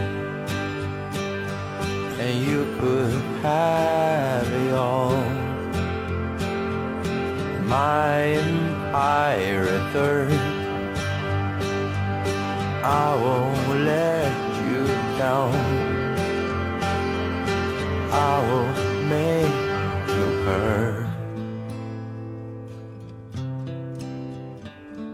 And you could have it all. My empire I won't let you down. I will make you hurt.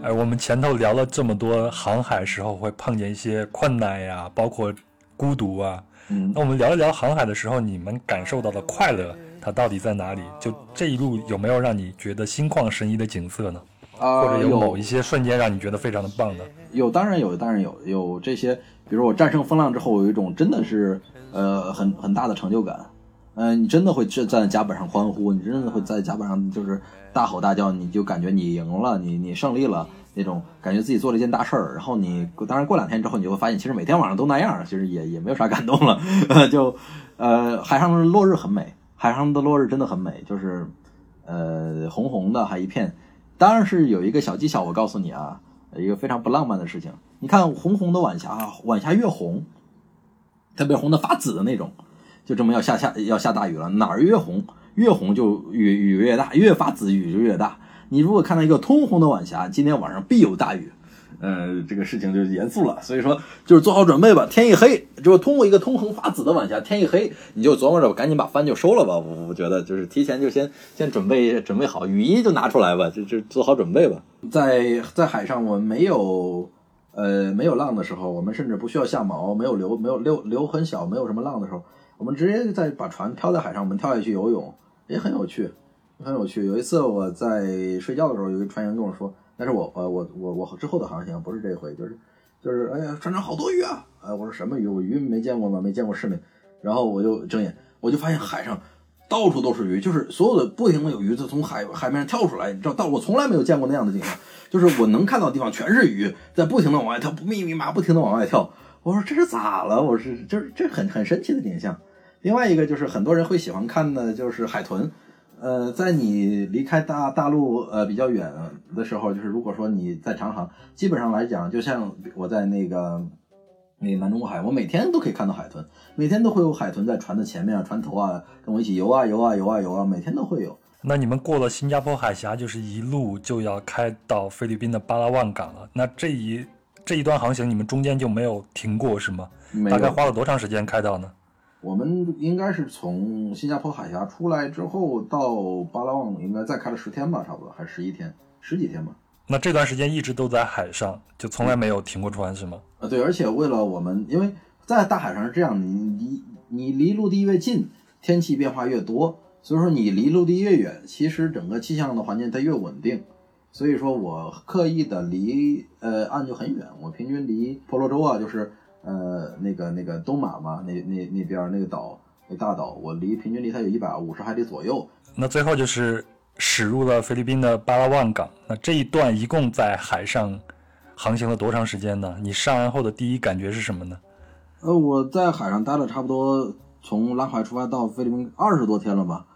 哎，我们前头聊了这么多航海时候会碰见一些困难呀，包括孤独啊。嗯那我们聊一聊航海的时候，你们感受到的快乐，它到底在哪里？就这一路有没有让你觉得心旷神怡的景色呢？啊或者有某一些瞬间让你觉得非常的棒的？有，当然有，当然有，有这些，比如我战胜风浪之后，我有一种真的是呃很很大的成就感。嗯、你真的会站站在甲板上欢呼，你真的会在甲板上就是大吼大叫，你就感觉你赢了，你你胜利了那种，感觉自己做了一件大事儿。然后你当然过两天之后，你就会发现，其实每天晚上都那样，其实也也没有啥感动了。就呃，海上的落日很美，海上的落日真的很美，就是呃红红的，还一片。当然是有一个小技巧，我告诉你啊，一个非常不浪漫的事情。你看红红的晚霞，晚霞越红，特别红的发紫的那种，就这么要下下要下大雨了，哪儿越红越红就雨雨越大，越发紫雨就越大。你如果看到一个通红的晚霞，今天晚上必有大雨。呃，这个事情就严肃了，所以说就是做好准备吧。天一黑，就通过一个通红发紫的晚霞，天一黑你就琢磨着赶紧把帆就收了吧。我我觉得就是提前就先先准备准备好，雨衣就拿出来吧，就就做好准备吧。在在海上，我们没有呃没有浪的时候，我们甚至不需要下锚，没有流没有流流很小，没有什么浪的时候，我们直接在把船漂在海上，我们跳下去游泳，也很有趣，很有趣。有一次我在睡觉的时候，有一个船员跟我说，那是我呃我我我之后的航行，不是这回，就是就是哎呀船上好多鱼啊！哎，我说什么鱼？我鱼没见过吗？没见过世面。然后我就睁眼，我就发现海上到处都是鱼，就是所有的不停的有鱼就从海海面上跳出来，你知道，到我从来没有见过那样的景象，就是我能看到的地方全是鱼，在不停的往外跳，密密麻不停的往外跳。我说这是咋了？我是就是这很很神奇的景象。另外一个就是很多人会喜欢看的就是海豚，呃，在你离开大大陆呃比较远的时候，就是如果说你在长航，基本上来讲，就像我在那个那个南中国海，我每天都可以看到海豚，每天都会有海豚在船的前面啊、船头啊，跟我一起游啊游啊游啊游啊，每天都会有。那你们过了新加坡海峡，就是一路就要开到菲律宾的巴拉望港了。那这一这一段航行，你们中间就没有停过是吗？大概花了多长时间开到呢？我们应该是从新加坡海峡出来之后到巴拉望，应该再开了十天吧，差不多还是十一天，十几天吧。那这段时间一直都在海上，就从来没有停过船是吗？呃，对，而且为了我们，因为在大海上是这样，你离你离陆地越近，天气变化越多，所以说你离陆地越远，其实整个气象的环境它越稳定。所以说我刻意的离呃岸就很远，我平均离婆罗洲啊，就是呃那个那个东马嘛，那那那边那个岛那大岛，我离平均离它有一百五十海里左右。那最后就是驶入了菲律宾的巴拉望港。那这一段一共在海上航行了多长时间呢？你上岸后的第一感觉是什么呢？呃，我在海上待了差不多从拉怀出发到菲律宾二十多天了吧，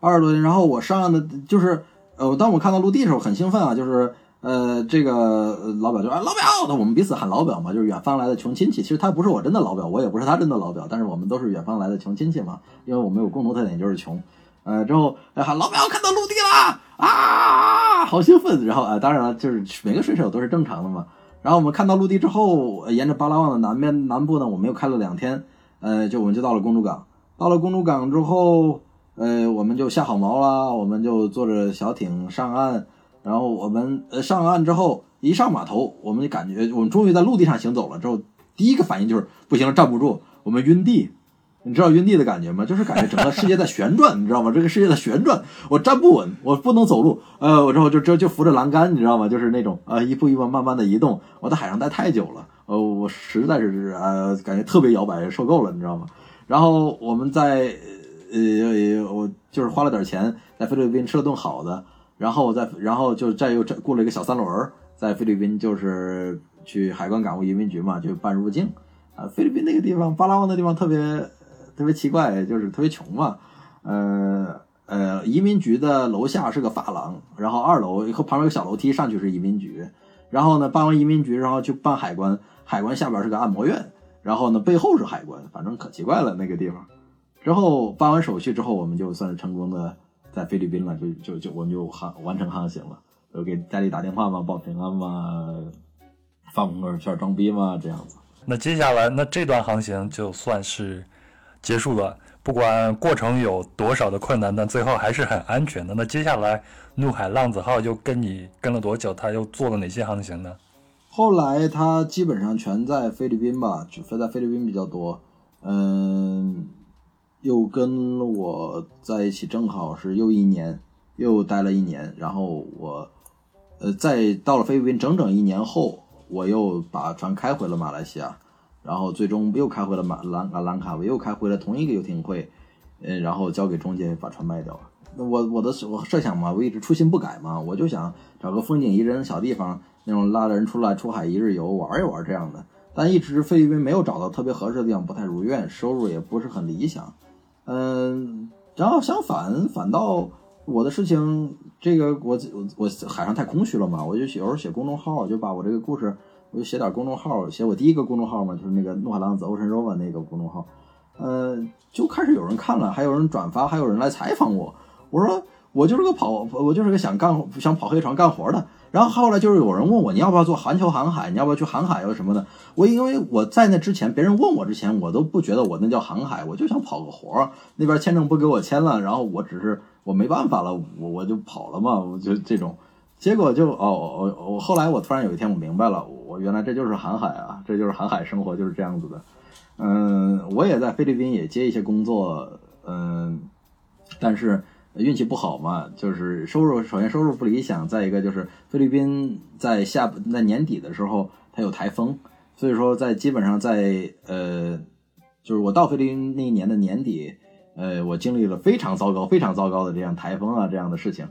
二十多天。然后我上岸的就是，呃，当我看到陆地的时候很兴奋啊，就是呃，这个老表就哎老表，那我们彼此喊老表嘛，就是远方来的穷亲戚。其实他不是我真的老表，我也不是他真的老表，但是我们都是远方来的穷亲戚嘛，因为我们有共同特点就是穷。呃，之后哎喊老表看到陆地啦啊，好兴奋。然后呃，当然了，就是每个水手都是正常的嘛。然后我们看到陆地之后，沿着巴拉望的南边南部呢，我们又开了两天，呃，就我们就到了公主港。到了公主港之后，呃，我们就下好锚啦，我们就坐着小艇上岸。然后我们呃上岸之后，一上码头，我们就感觉我们终于在陆地上行走了。之后第一个反应就是不行了，站不住，我们晕地。你知道晕地的感觉吗？就是感觉整个世界在旋转，你知道吗？这个世界在旋转，我站不稳，我不能走路，呃，我之后就就就扶着栏杆，你知道吗？就是那种呃一步一步慢慢的移动。我在海上待太久了，呃，我实在是呃感觉特别摇摆，受够了，你知道吗？然后我们在呃我就是花了点钱在菲律宾吃了顿好的，然后我再然后就再又雇了一个小三轮，在菲律宾就是去海关港务移民局嘛，就办入境。啊，菲律宾那个地方，巴拉望那地方特别特别奇怪，就是特别穷嘛。呃呃，移民局的楼下是个发廊，然后二楼和旁边有小楼梯上去是移民局。然后呢，办完移民局，然后去办海关，海关下边是个按摩院，然后呢背后是海关，反正可奇怪了那个地方。之后办完手续之后，我们就算是成功的在菲律宾了，就就就我们就航完成航行了，就给家里打电话嘛，报平安嘛，发朋友圈装逼嘛，这样子。那接下来，那这段航行就算是结束了。不管过程有多少的困难，但最后还是很安全的。那接下来，怒海浪子号又跟你跟了多久？他又做了哪些航行呢？后来他基本上全在菲律宾吧，只飞在菲律宾比较多。嗯，又跟我在一起，正好是又一年，又待了一年。然后我，呃，在到了菲律宾整整一年后，我又把船开回了马来西亚，然后最终又开回了马兰兰卡我，又开回了同一个游艇会，嗯，然后交给中介把船卖掉了。那我我的我设想嘛，我一直初心不改嘛，我就想找个风景宜人的小地方，那种拉人出来出海一日游玩一玩这样的。但一直菲律宾没有找到特别合适的地方，不太如愿，收入也不是很理想。嗯，然后相反，反倒我的事情，这个我我我海上太空虚了嘛，我就有时候写公众号，就把我这个故事，我就写点公众号，写我第一个公众号嘛，就是那个怒海浪子 Ocean Rover 那个公众号，呃，就开始有人看了，还有人转发，还有人来采访我。我说我就是个跑，我就是个想干想跑黑船干活的。然后后来就是有人问我，你要不要做环球航海？你要不要去航海又什么的？我因为我在那之前，别人问我之前，我都不觉得我那叫航海，我就想跑个活儿。那边签证不给我签了，然后我只是我没办法了，我我就跑了嘛，我就这种。结果就哦，我我后来我突然有一天我明白了，我原来这就是航海啊，这就是航海生活就是这样子的。嗯，我也在菲律宾也接一些工作，嗯，但是。运气不好嘛，就是收入首先收入不理想，再一个就是菲律宾在下在年底的时候它有台风，所以说在基本上在呃，就是我到菲律宾那一年的年底，呃，我经历了非常糟糕、非常糟糕的这样台风啊这样的事情，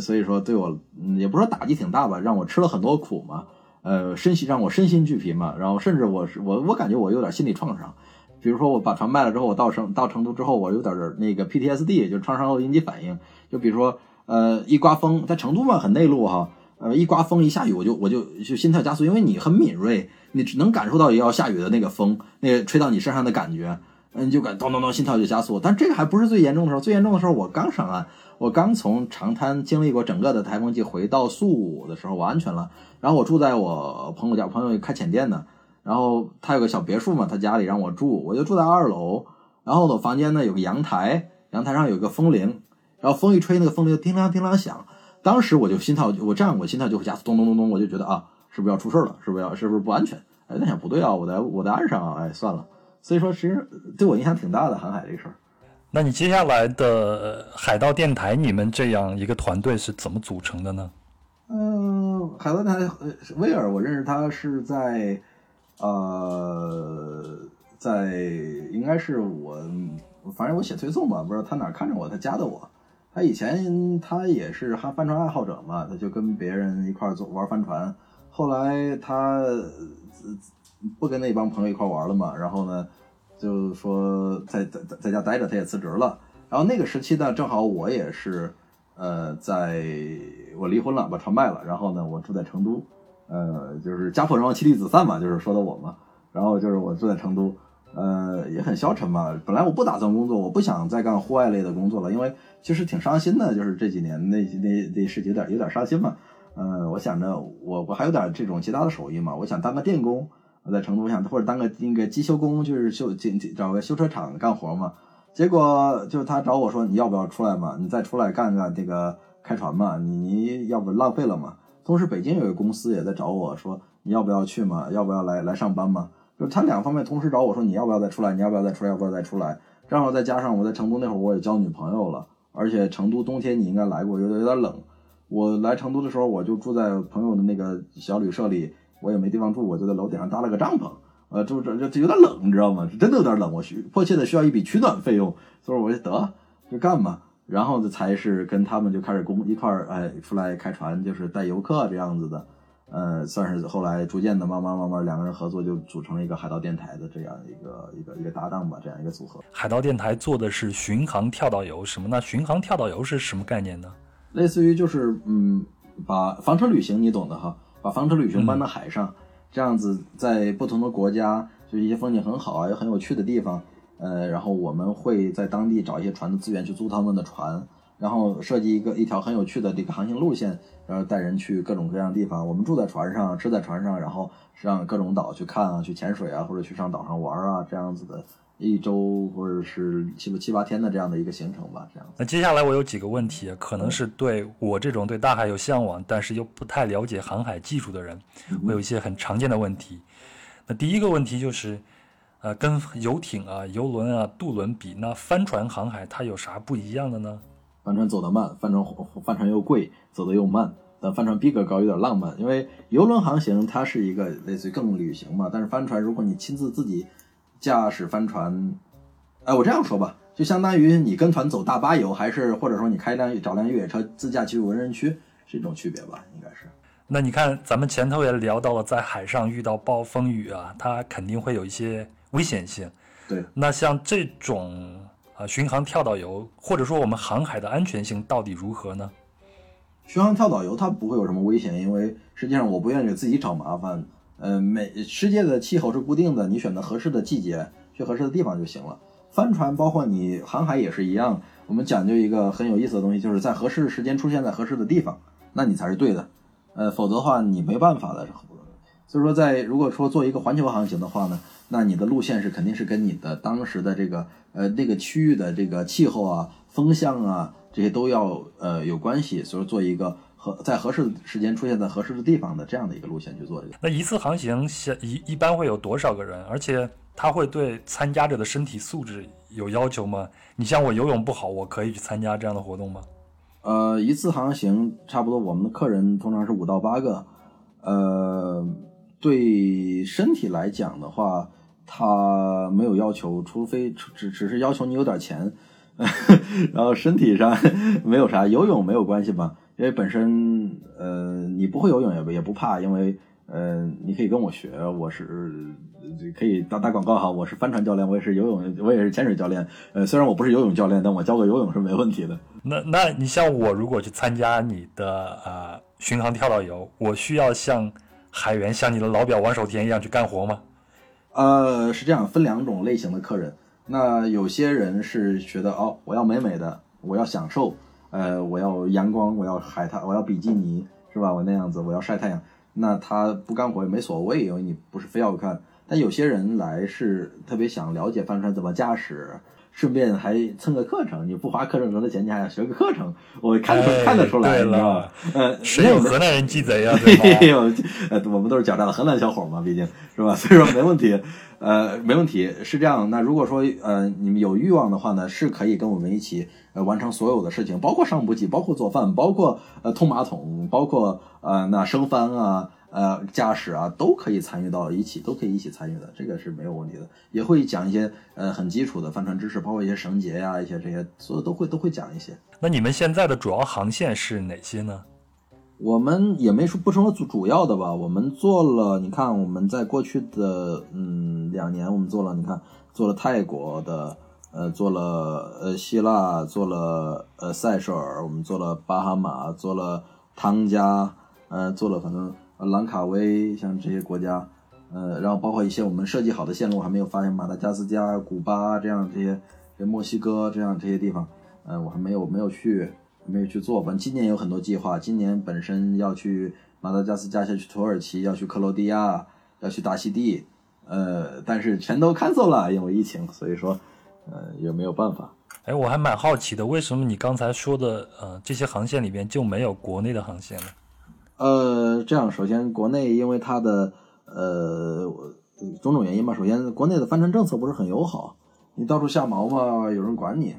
所以说对我也不是说打击挺大吧，让我吃了很多苦嘛，呃，身心让我身心俱疲嘛，然后甚至我是我我感觉我有点心理创伤。比如说我把船卖了之后，我到成到成都之后，我有点那个 PTSD，就创伤后应激反应。就比如说，呃，一刮风，在成都嘛很内陆哈，呃，一刮风一下雨，我就我就就心跳加速，因为你很敏锐，你只能感受到要下雨的那个风，那个吹到你身上的感觉，嗯，就感咚咚咚心跳就加速。但这个还不是最严重的时候，最严重的时候我刚上岸，我刚从长滩经历过整个的台风季回到宿务的时候，我安全了。然后我住在我朋友家，朋友开浅店的。然后他有个小别墅嘛，他家里让我住，我就住在二楼。然后我房间呢有个阳台，阳台上有个风铃，然后风一吹，那个风铃叮当叮当响。当时我就心跳，我这样我心跳就会加速，咚咚咚咚，我就觉得啊，是不是要出事了？是不是要是不是不安全？哎，那想不对啊，我在我在岸上啊，哎，算了。所以说，其实对我影响挺大的航海这个事儿。那你接下来的海盗电台，你们这样一个团队是怎么组成的呢？嗯，海盗电台，呃，威尔，我认识他是在。呃，在应该是我，反正我写推送吧，不知道他哪看着我，他加的我。他以前他也是帆帆船爱好者嘛，他就跟别人一块儿做玩帆船。后来他不跟那帮朋友一块玩了嘛，然后呢，就说在在在家待着，他也辞职了。然后那个时期呢，正好我也是，呃，在我离婚了，把船卖了，然后呢，我住在成都。呃，就是家破人亡，妻离子散嘛，就是说的我嘛。然后就是我住在成都，呃，也很消沉嘛。本来我不打算工作，我不想再干户外类的工作了，因为其实挺伤心的。就是这几年那那那事情有点有点伤心嘛。呃，我想着我我还有点这种其他的手艺嘛，我想当个电工。我在成都想或者当个那个机修工，就是修进找个修车厂干活嘛。结果就是他找我说你要不要出来嘛？你再出来干干这个开船嘛？你要不浪费了嘛？同时，北京有一个公司也在找我说：“你要不要去嘛？要不要来来上班嘛？”就他两方面同时找我说：“你要不要再出来？你要不要再出来？要不要再出来？”正好再加上我在成都那会儿我也交女朋友了，而且成都冬天你应该来过，有点有点冷。我来成都的时候我就住在朋友的那个小旅社里，我也没地方住，我就在楼顶上搭了个帐篷。呃，就这这有点冷，你知道吗？是真的有点冷，我需迫切的需要一笔取暖费用，所以我就得就干嘛。然后呢，才是跟他们就开始工一块儿，哎，出来开船，就是带游客这样子的。呃，算是后来逐渐的慢慢慢慢两个人合作，就组成了一个海盗电台的这样一个一个一个搭档吧，这样一个组合。海盗电台做的是巡航跳岛游，什么呢？巡航跳岛游是什么概念呢？类似于就是嗯，把房车旅行你懂的哈，把房车旅行搬到海上，这样子在不同的国家，就一些风景很好啊，又很有趣的地方，呃，然后我们会在当地找一些船的资源去租他们的船，然后设计一个一条很有趣的这个航行路线，然后带人去各种各样的地方。我们住在船上，吃在船上，然后上各种岛去看啊，去潜水啊，或者去上岛上玩啊，这样子的一周或者是七八七八天的这样的一个行程吧，这样。那接下来我有几个问题，可能是对我这种对大海有向往，但是又不太了解航海技术的人，会有一些很常见的问题。那第一个问题就是，呃，跟游艇啊、游轮啊、渡轮比，那帆船航海它有啥不一样的呢？帆船走得慢，帆船帆船又贵，走得又慢。但帆船逼格高，有点浪漫。因为游轮航行它是一个类似于更旅行嘛，但是帆船如果你亲自自己驾驶帆船，哎，我这样说吧，就相当于你跟团走大巴游，还是或者说你开辆找辆越野车自驾去文人区，是一种区别吧，应该是。那你看，咱们前头也聊到了，在海上遇到暴风雨啊，它肯定会有一些危险性。对，那像这种啊巡航跳岛游，或者说我们航海的安全性到底如何呢？巡航跳岛游它不会有什么危险，因为实际上我不愿意给自己找麻烦。呃，每世界的气候是固定的，你选择合适的季节去合适的地方就行了。帆船包括你航海也是一样，我们讲究一个很有意思的东西，就是在合适的时间出现在合适的地方，那你才是对的。呃，否则的话你没办法的。所以说，在如果说做一个环球航行的话呢，那你的路线是肯定是跟你的当时的这个呃那个区域的这个气候啊、风向啊这些都要呃有关系。所以说，做一个合在合适的时间出现在合适的地方的这样的一个路线去做这个。那一次航行下一一般会有多少个人？而且它会对参加者的身体素质有要求吗？你像我游泳不好，我可以去参加这样的活动吗？呃，一次航行差不多我们的客人通常是五到八个，呃，对身体来讲的话，他没有要求，除非只只是要求你有点钱，然后身体上没有啥，游泳没有关系吧？因为本身呃你不会游泳也也不怕，因为呃你可以跟我学，我是可以打打广告哈，我是帆船教练，我也是游泳，我也是潜水教练，呃虽然我不是游泳教练，但我教个游泳是没问题的。那那你像我如果去参加你的呃巡航跳岛游，我需要像海员像你的老表王守田一样去干活吗？呃，是这样，分两种类型的客人。那有些人是觉得哦，我要美美的，我要享受，呃，我要阳光，我要海滩，我要比基尼，是吧？我那样子，我要晒太阳。那他不干活也没所谓，因为你不是非要看。但有些人来是特别想了解帆船怎么驾驶，顺便还蹭个课程。你不花课程中的钱，你还要学个课程，我看得出、哎看得出来，你知道吧了？呃，谁有河南人鸡贼啊？对嘿吗？呦，呃，我们都是狡诈的河南小伙嘛，毕竟是吧？所以说没问题，呃，没问题。是这样，那如果说呃你们有欲望的话呢，是可以跟我们一起呃完成所有的事情，包括上补给，包括做饭，包括呃通马桶，包括呃那升帆啊。呃，驾驶啊，都可以参与到一起，都可以一起参与的，这个是没有问题的。也会讲一些呃很基础的帆船知识，包括一些绳结呀、一些这些，所有都会都会讲一些。那你们现在的主要航线是哪些呢？我们也没说不成了主主要的吧，我们做了，你看我们在过去的嗯两年，我们做了，你看做了泰国的，呃，做了呃希腊，做了呃塞舌尔，我们做了巴哈马，做了汤加，呃，做了反正呃兰卡威，像这些国家，呃，然后包括一些我们设计好的线路还没有发现，马达加斯加、古巴这样这些，这墨西哥这样这些地方，呃，我还没有没有去。没有去做，反正今年有很多计划。今年本身要去马达加斯加，要去土耳其，要去克罗地亚，要去大溪地，呃，但是全都 cancel 了，因为疫情，所以说，呃，也没有办法。哎，我还蛮好奇的，为什么你刚才说的呃这些航线里边就没有国内的航线呢？呃，这样，首先国内因为它的呃种种原因吧，首先国内的帆船政策不是很友好，你到处下锚嘛，有人管你，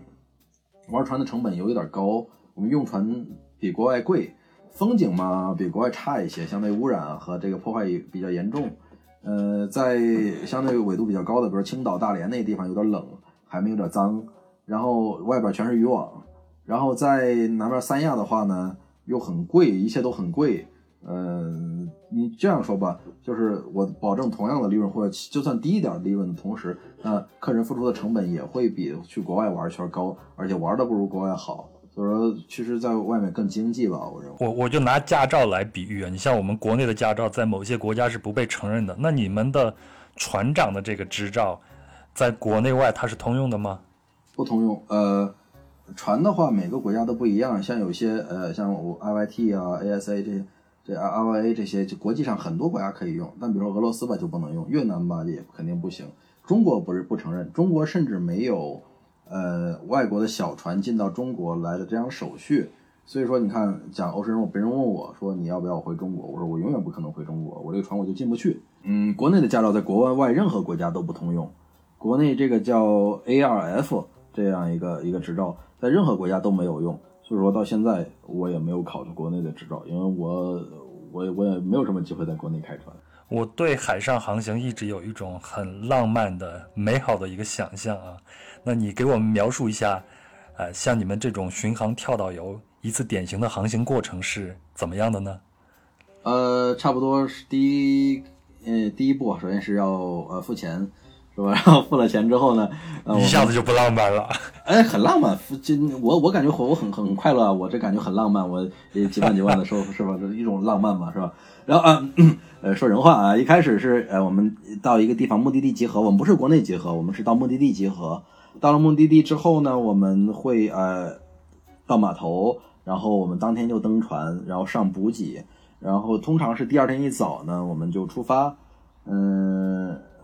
玩船的成本又有点高，我们用船比国外贵，风景嘛比国外差一些，相对污染和这个破坏也比较严重。呃，在相对纬度比较高的，比如青岛、大连那地方有点冷，海面有点脏，然后外边全是渔网，然后在南边三亚的话呢，又很贵，一切都很贵。嗯、你这样说吧，就是我保证同样的利润，或者就算低一点利润的同时，那客人付出的成本也会比去国外玩一圈高，而且玩的不如国外好。所以说，其实在外面更经济吧，我认为。我我就拿驾照来比喻啊，你像我们国内的驾照，在某些国家是不被承认的，那你们的船长的这个执照，在国内外它是通用的吗？不通用。呃，船的话，每个国家都不一样。像有些呃，像我 IYT 啊、ASA 这些，这 RYA 这些，就国际上很多国家可以用，但比如说俄罗斯吧就不能用，越南吧也肯定不行。中国不是不承认，中国甚至没有呃外国的小船进到中国来的这样手续。所以说，你看讲欧神，别人问我说你要不要回中国，我说我永远不可能回中国，我这个船我就进不去。嗯，国内的驾照在国外外任何国家都不通用。国内这个叫 ARF 这样一个一个执照，在任何国家都没有用，所以说到现在我也没有考国内的执照，因为我我我也没有什么机会在国内开船。我对海上航行一直有一种很浪漫的、美好的一个想象啊。那你给我们描述一下，呃，像你们这种巡航跳岛游一次典型的航行过程是怎么样的呢？呃，差不多是第一，呃，第一步首先是要呃付钱，是吧？然后付了钱之后呢，呃，一下子就不浪漫了。哎，很浪漫，这我我感觉我我很很快乐啊，我这感觉很浪漫，我也几万几万的收是吧？一种浪漫嘛，是吧？然后啊，呃，说人话啊，一开始是呃，我们到一个地方目的地集合，我们不是国内集合，我们是到目的地集合。到了目的地之后呢，我们会呃到码头，然后我们当天就登船，然后上补给，然后通常是第二天一早呢，我们就出发。嗯，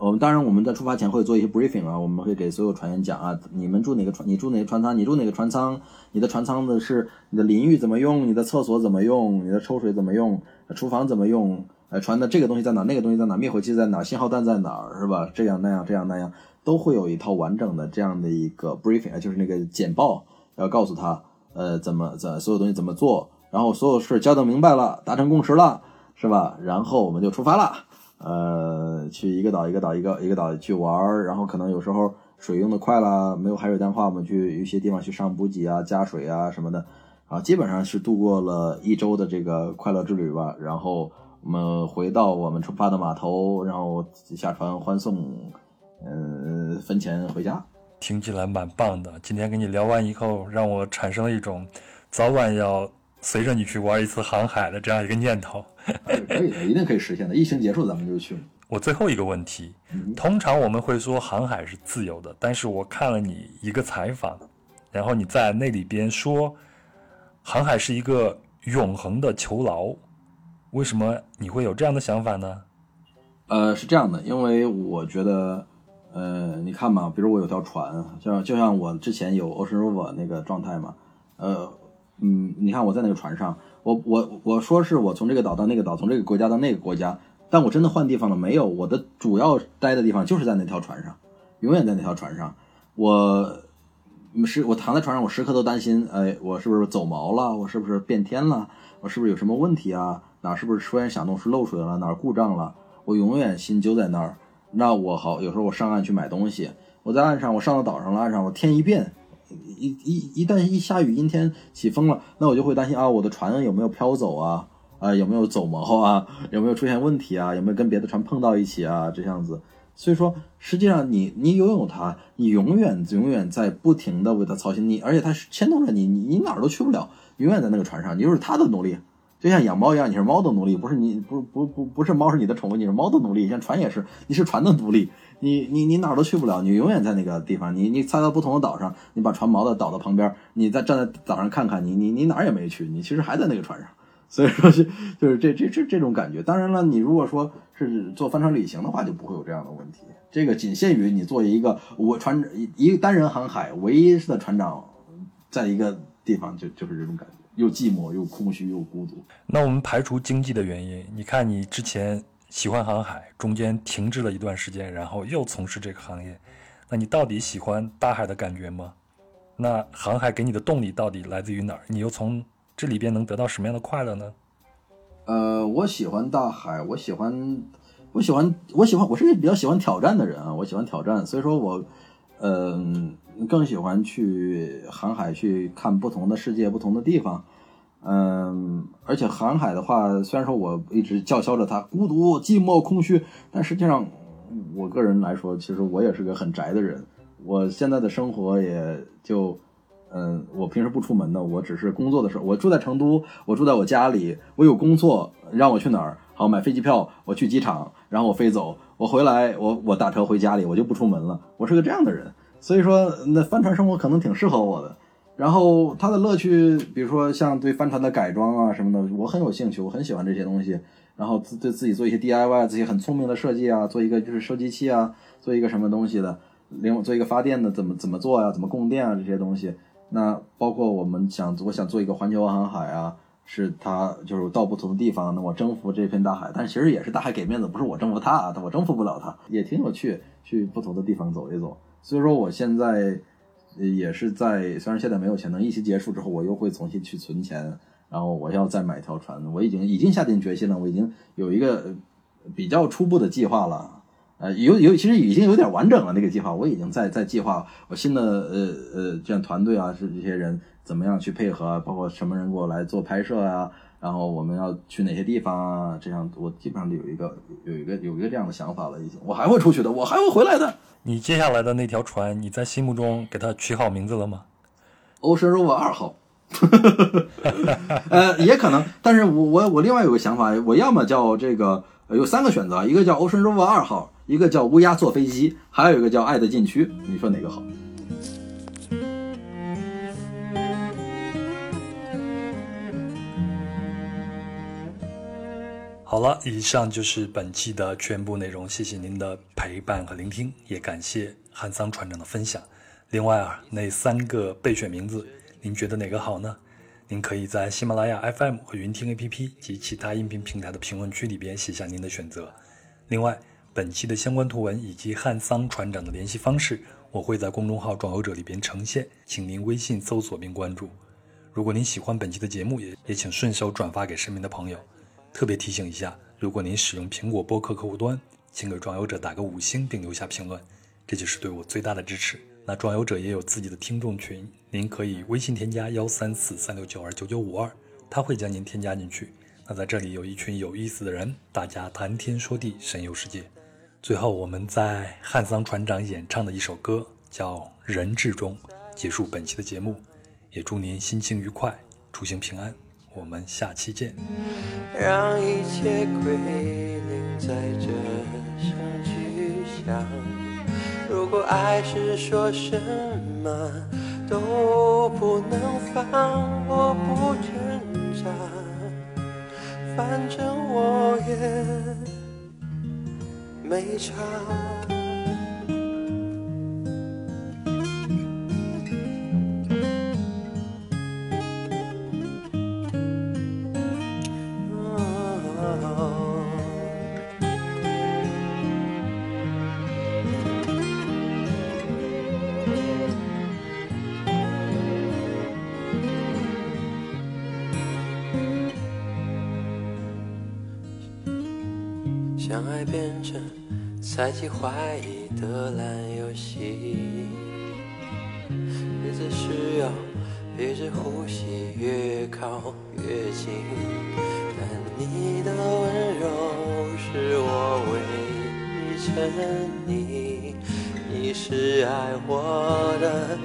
我们当然我们在出发前会做一些 briefing 啊，我们会给所有船员讲啊，你们住哪个船，你住哪个船舱，你住哪个船舱，你的船舱的是你的淋浴怎么用，你的厕所怎么用，你的抽水怎么用，厨房怎么用，呃，船的这个东西在哪，那个东西在哪，灭火器在哪，信号弹在哪儿，是吧？这样那样这样那样，都会有一套完整的这样的一个 briefing，啊就是那个简报，要告诉他，呃，怎么怎所有东西怎么做，然后所有事交代明白了，达成共识了，是吧？然后我们就出发了。呃，去一个岛一个岛一个一个岛去玩儿，然后可能有时候水用的快了，没有海水淡化，我们去有些地方去上补给啊、加水啊什么的，啊，基本上是度过了一周的这个快乐之旅吧。然后我们回到我们出发的码头，然后下船欢送，嗯、分钱回家。听起来蛮棒的。今天跟你聊完以后，让我产生了一种早晚要随着你去玩一次航海的这样一个念头。哎可以的，一定可以实现的。疫情结束咱们就去。我最后一个问题，通常我们会说航海是自由的，但是我看了你一个采访，然后你在那里边说，航海是一个永恒的囚牢，为什么你会有这样的想法呢？呃，是这样的，因为我觉得，呃，你看嘛，比如我有条船，像就像我之前有 Ocean Rover 那个状态嘛，呃，嗯，你看我在那个船上，我我我说是我从这个岛到那个岛，从这个国家到那个国家，但我真的换地方了没有？我的主要待的地方就是在那条船上，永远在那条船上。我是我躺在船上，我时刻都担心，哎，我是不是走锚了？我是不是变天了？我是不是有什么问题啊？哪是不是出现响动是漏水了？哪故障了？我永远心揪在那儿。那我好，有时候我上岸去买东西，我在岸上，我上到岛上了，岸上我天一变，一一一旦一下雨阴天起风了，那我就会担心啊，我的船有没有飘走啊？啊，有没有走锚啊？有没有出现问题啊？有没有跟别的船碰到一起啊？这样子。所以说，实际上你你拥有它，你永远永远在不停的为它操心，你而且它是牵动着你，你你哪儿都去不了，永远在那个船上，你就是它的奴隶，就像养猫一样，你是猫的奴隶，不是你不不不不是猫是你的宠物，你是猫的奴隶，像船也是，你是船的奴隶，你你你哪儿都去不了，你永远在那个地方，你你猜到不同的岛上，你把船锚的岛的旁边，你再站在岛上看看，你你你哪儿也没去，你其实还在那个船上。所以说是就是这这这这种感觉。当然了，你如果说是做帆船旅行的话，就不会有这样的问题。这个仅限于你作为一个我船一个单人航海唯一的船长，在一个地方就就是这种感觉，又寂寞又空虚又孤独。那我们排除经济的原因，你看你之前喜欢航海，中间停滞了一段时间，然后又从事这个行业，那你到底喜欢大海的感觉吗？那航海给你的动力到底来自于哪儿？你又从这里边能得到什么样的快乐呢？呃，我喜欢大海，我喜欢，我喜欢，我喜欢，我是一个比较喜欢挑战的人啊，我喜欢挑战，所以说我，嗯、更喜欢去航海，去看不同的世界、不同的地方。嗯，而且航海的话，虽然说我一直叫嚣着它孤独、寂寞、空虚，但实际上，我个人来说，其实我也是个很宅的人。我现在的生活也就，嗯，我平时不出门的，我只是工作的时候，我住在成都，我住在我家里，我有工作，让我去哪儿，好买飞机票，我去机场，然后我飞走，我回来，我我打车回家里，我就不出门了，我是个这样的人，所以说那帆船生活可能挺适合我的。然后它的乐趣，比如说像对帆船的改装啊什么的，我很有兴趣，我很喜欢这些东西。然后自对自己做一些 DIY，这些很聪明的设计啊，做一个就是收集器啊，做一个什么东西的，另外做一个发电的，怎么怎么做呀、怎么供电啊这些东西。那包括我们想，我想做一个环球航海啊，是它就是到不同的地方，那我征服这片大海，但其实也是大海给面子，不是我征服它啊，我征服不了它，也挺有趣，去不同的地方走一走。所以说我现在。也是在，虽然现在没有钱，等疫情结束之后，我又会重新去存钱，然后我要再买一条船。我已经已经下定决心了，我已经有一个比较初步的计划了，呃，有有其实已经有点完整了那个计划，我已经在在计划我新的呃呃这样团队啊，是这些人怎么样去配合，包括什么人过来做拍摄啊，然后我们要去哪些地方啊，这样我基本上有一个有一个有一个这样的想法了，已经，我还会出去的，我还会回来的。你接下来的那条船，你在心目中给它取好名字了吗？Ocean Rover 二号，呃，也可能，但是我我我另外有个想法，我要么叫这个呃有三个选择，一个叫 Ocean Rover 二号，一个叫乌鸦坐飞机，还有一个叫爱的禁区，你说哪个好？好了，以上就是本期的全部内容，谢谢您的陪伴和聆听，也感谢汉桑船长的分享。另外啊，那三个备选名字，您觉得哪个好呢？您可以在喜马拉雅 FM 和云听 APP 及其他音频平台的评论区里边写下您的选择。另外，本期的相关图文以及汉桑船长的联系方式，我会在公众号“壮游者”里边呈现，请您微信搜索并关注。如果您喜欢本期的节目，也也请顺手转发给身边的朋友。特别提醒一下，如果您使用苹果播客客户端，请给壮游者打个五星并留下评论，这就是对我最大的支持。那壮游者也有自己的听众群，您可以微信添加幺三四三六九二九九五二，他会将您添加进去。那在这里有一群有意思的人，大家谈天说地，神游世界。最后，我们在汉桑船长演唱的一首歌叫《人质》中结束本期的节目，也祝您心情愉快，出行平安。我们下期见。让一切归零，在这声巨响。如果爱是说什么都不能放，我不挣扎，反正我也没差。猜忌怀疑的烂游戏，日子需要憋着呼吸，越靠越近。但你的温柔是我唯一沉溺，你是爱我的，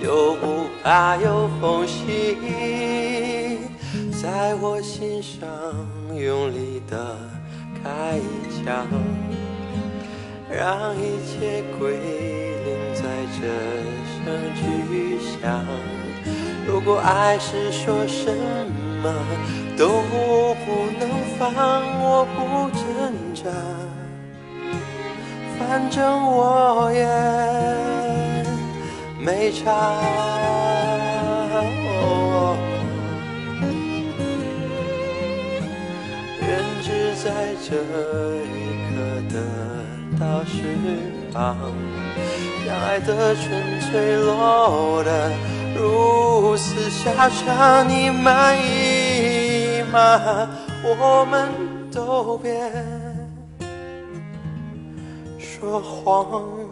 就不怕有缝隙，在我心上用力的。开一枪，让一切归零，在这声巨响。如果爱是说什么都不能放，我不挣扎，反正我也没差。哦在这一到释放，让爱的纯粹落得如此下场，你满意吗？我们都别说谎。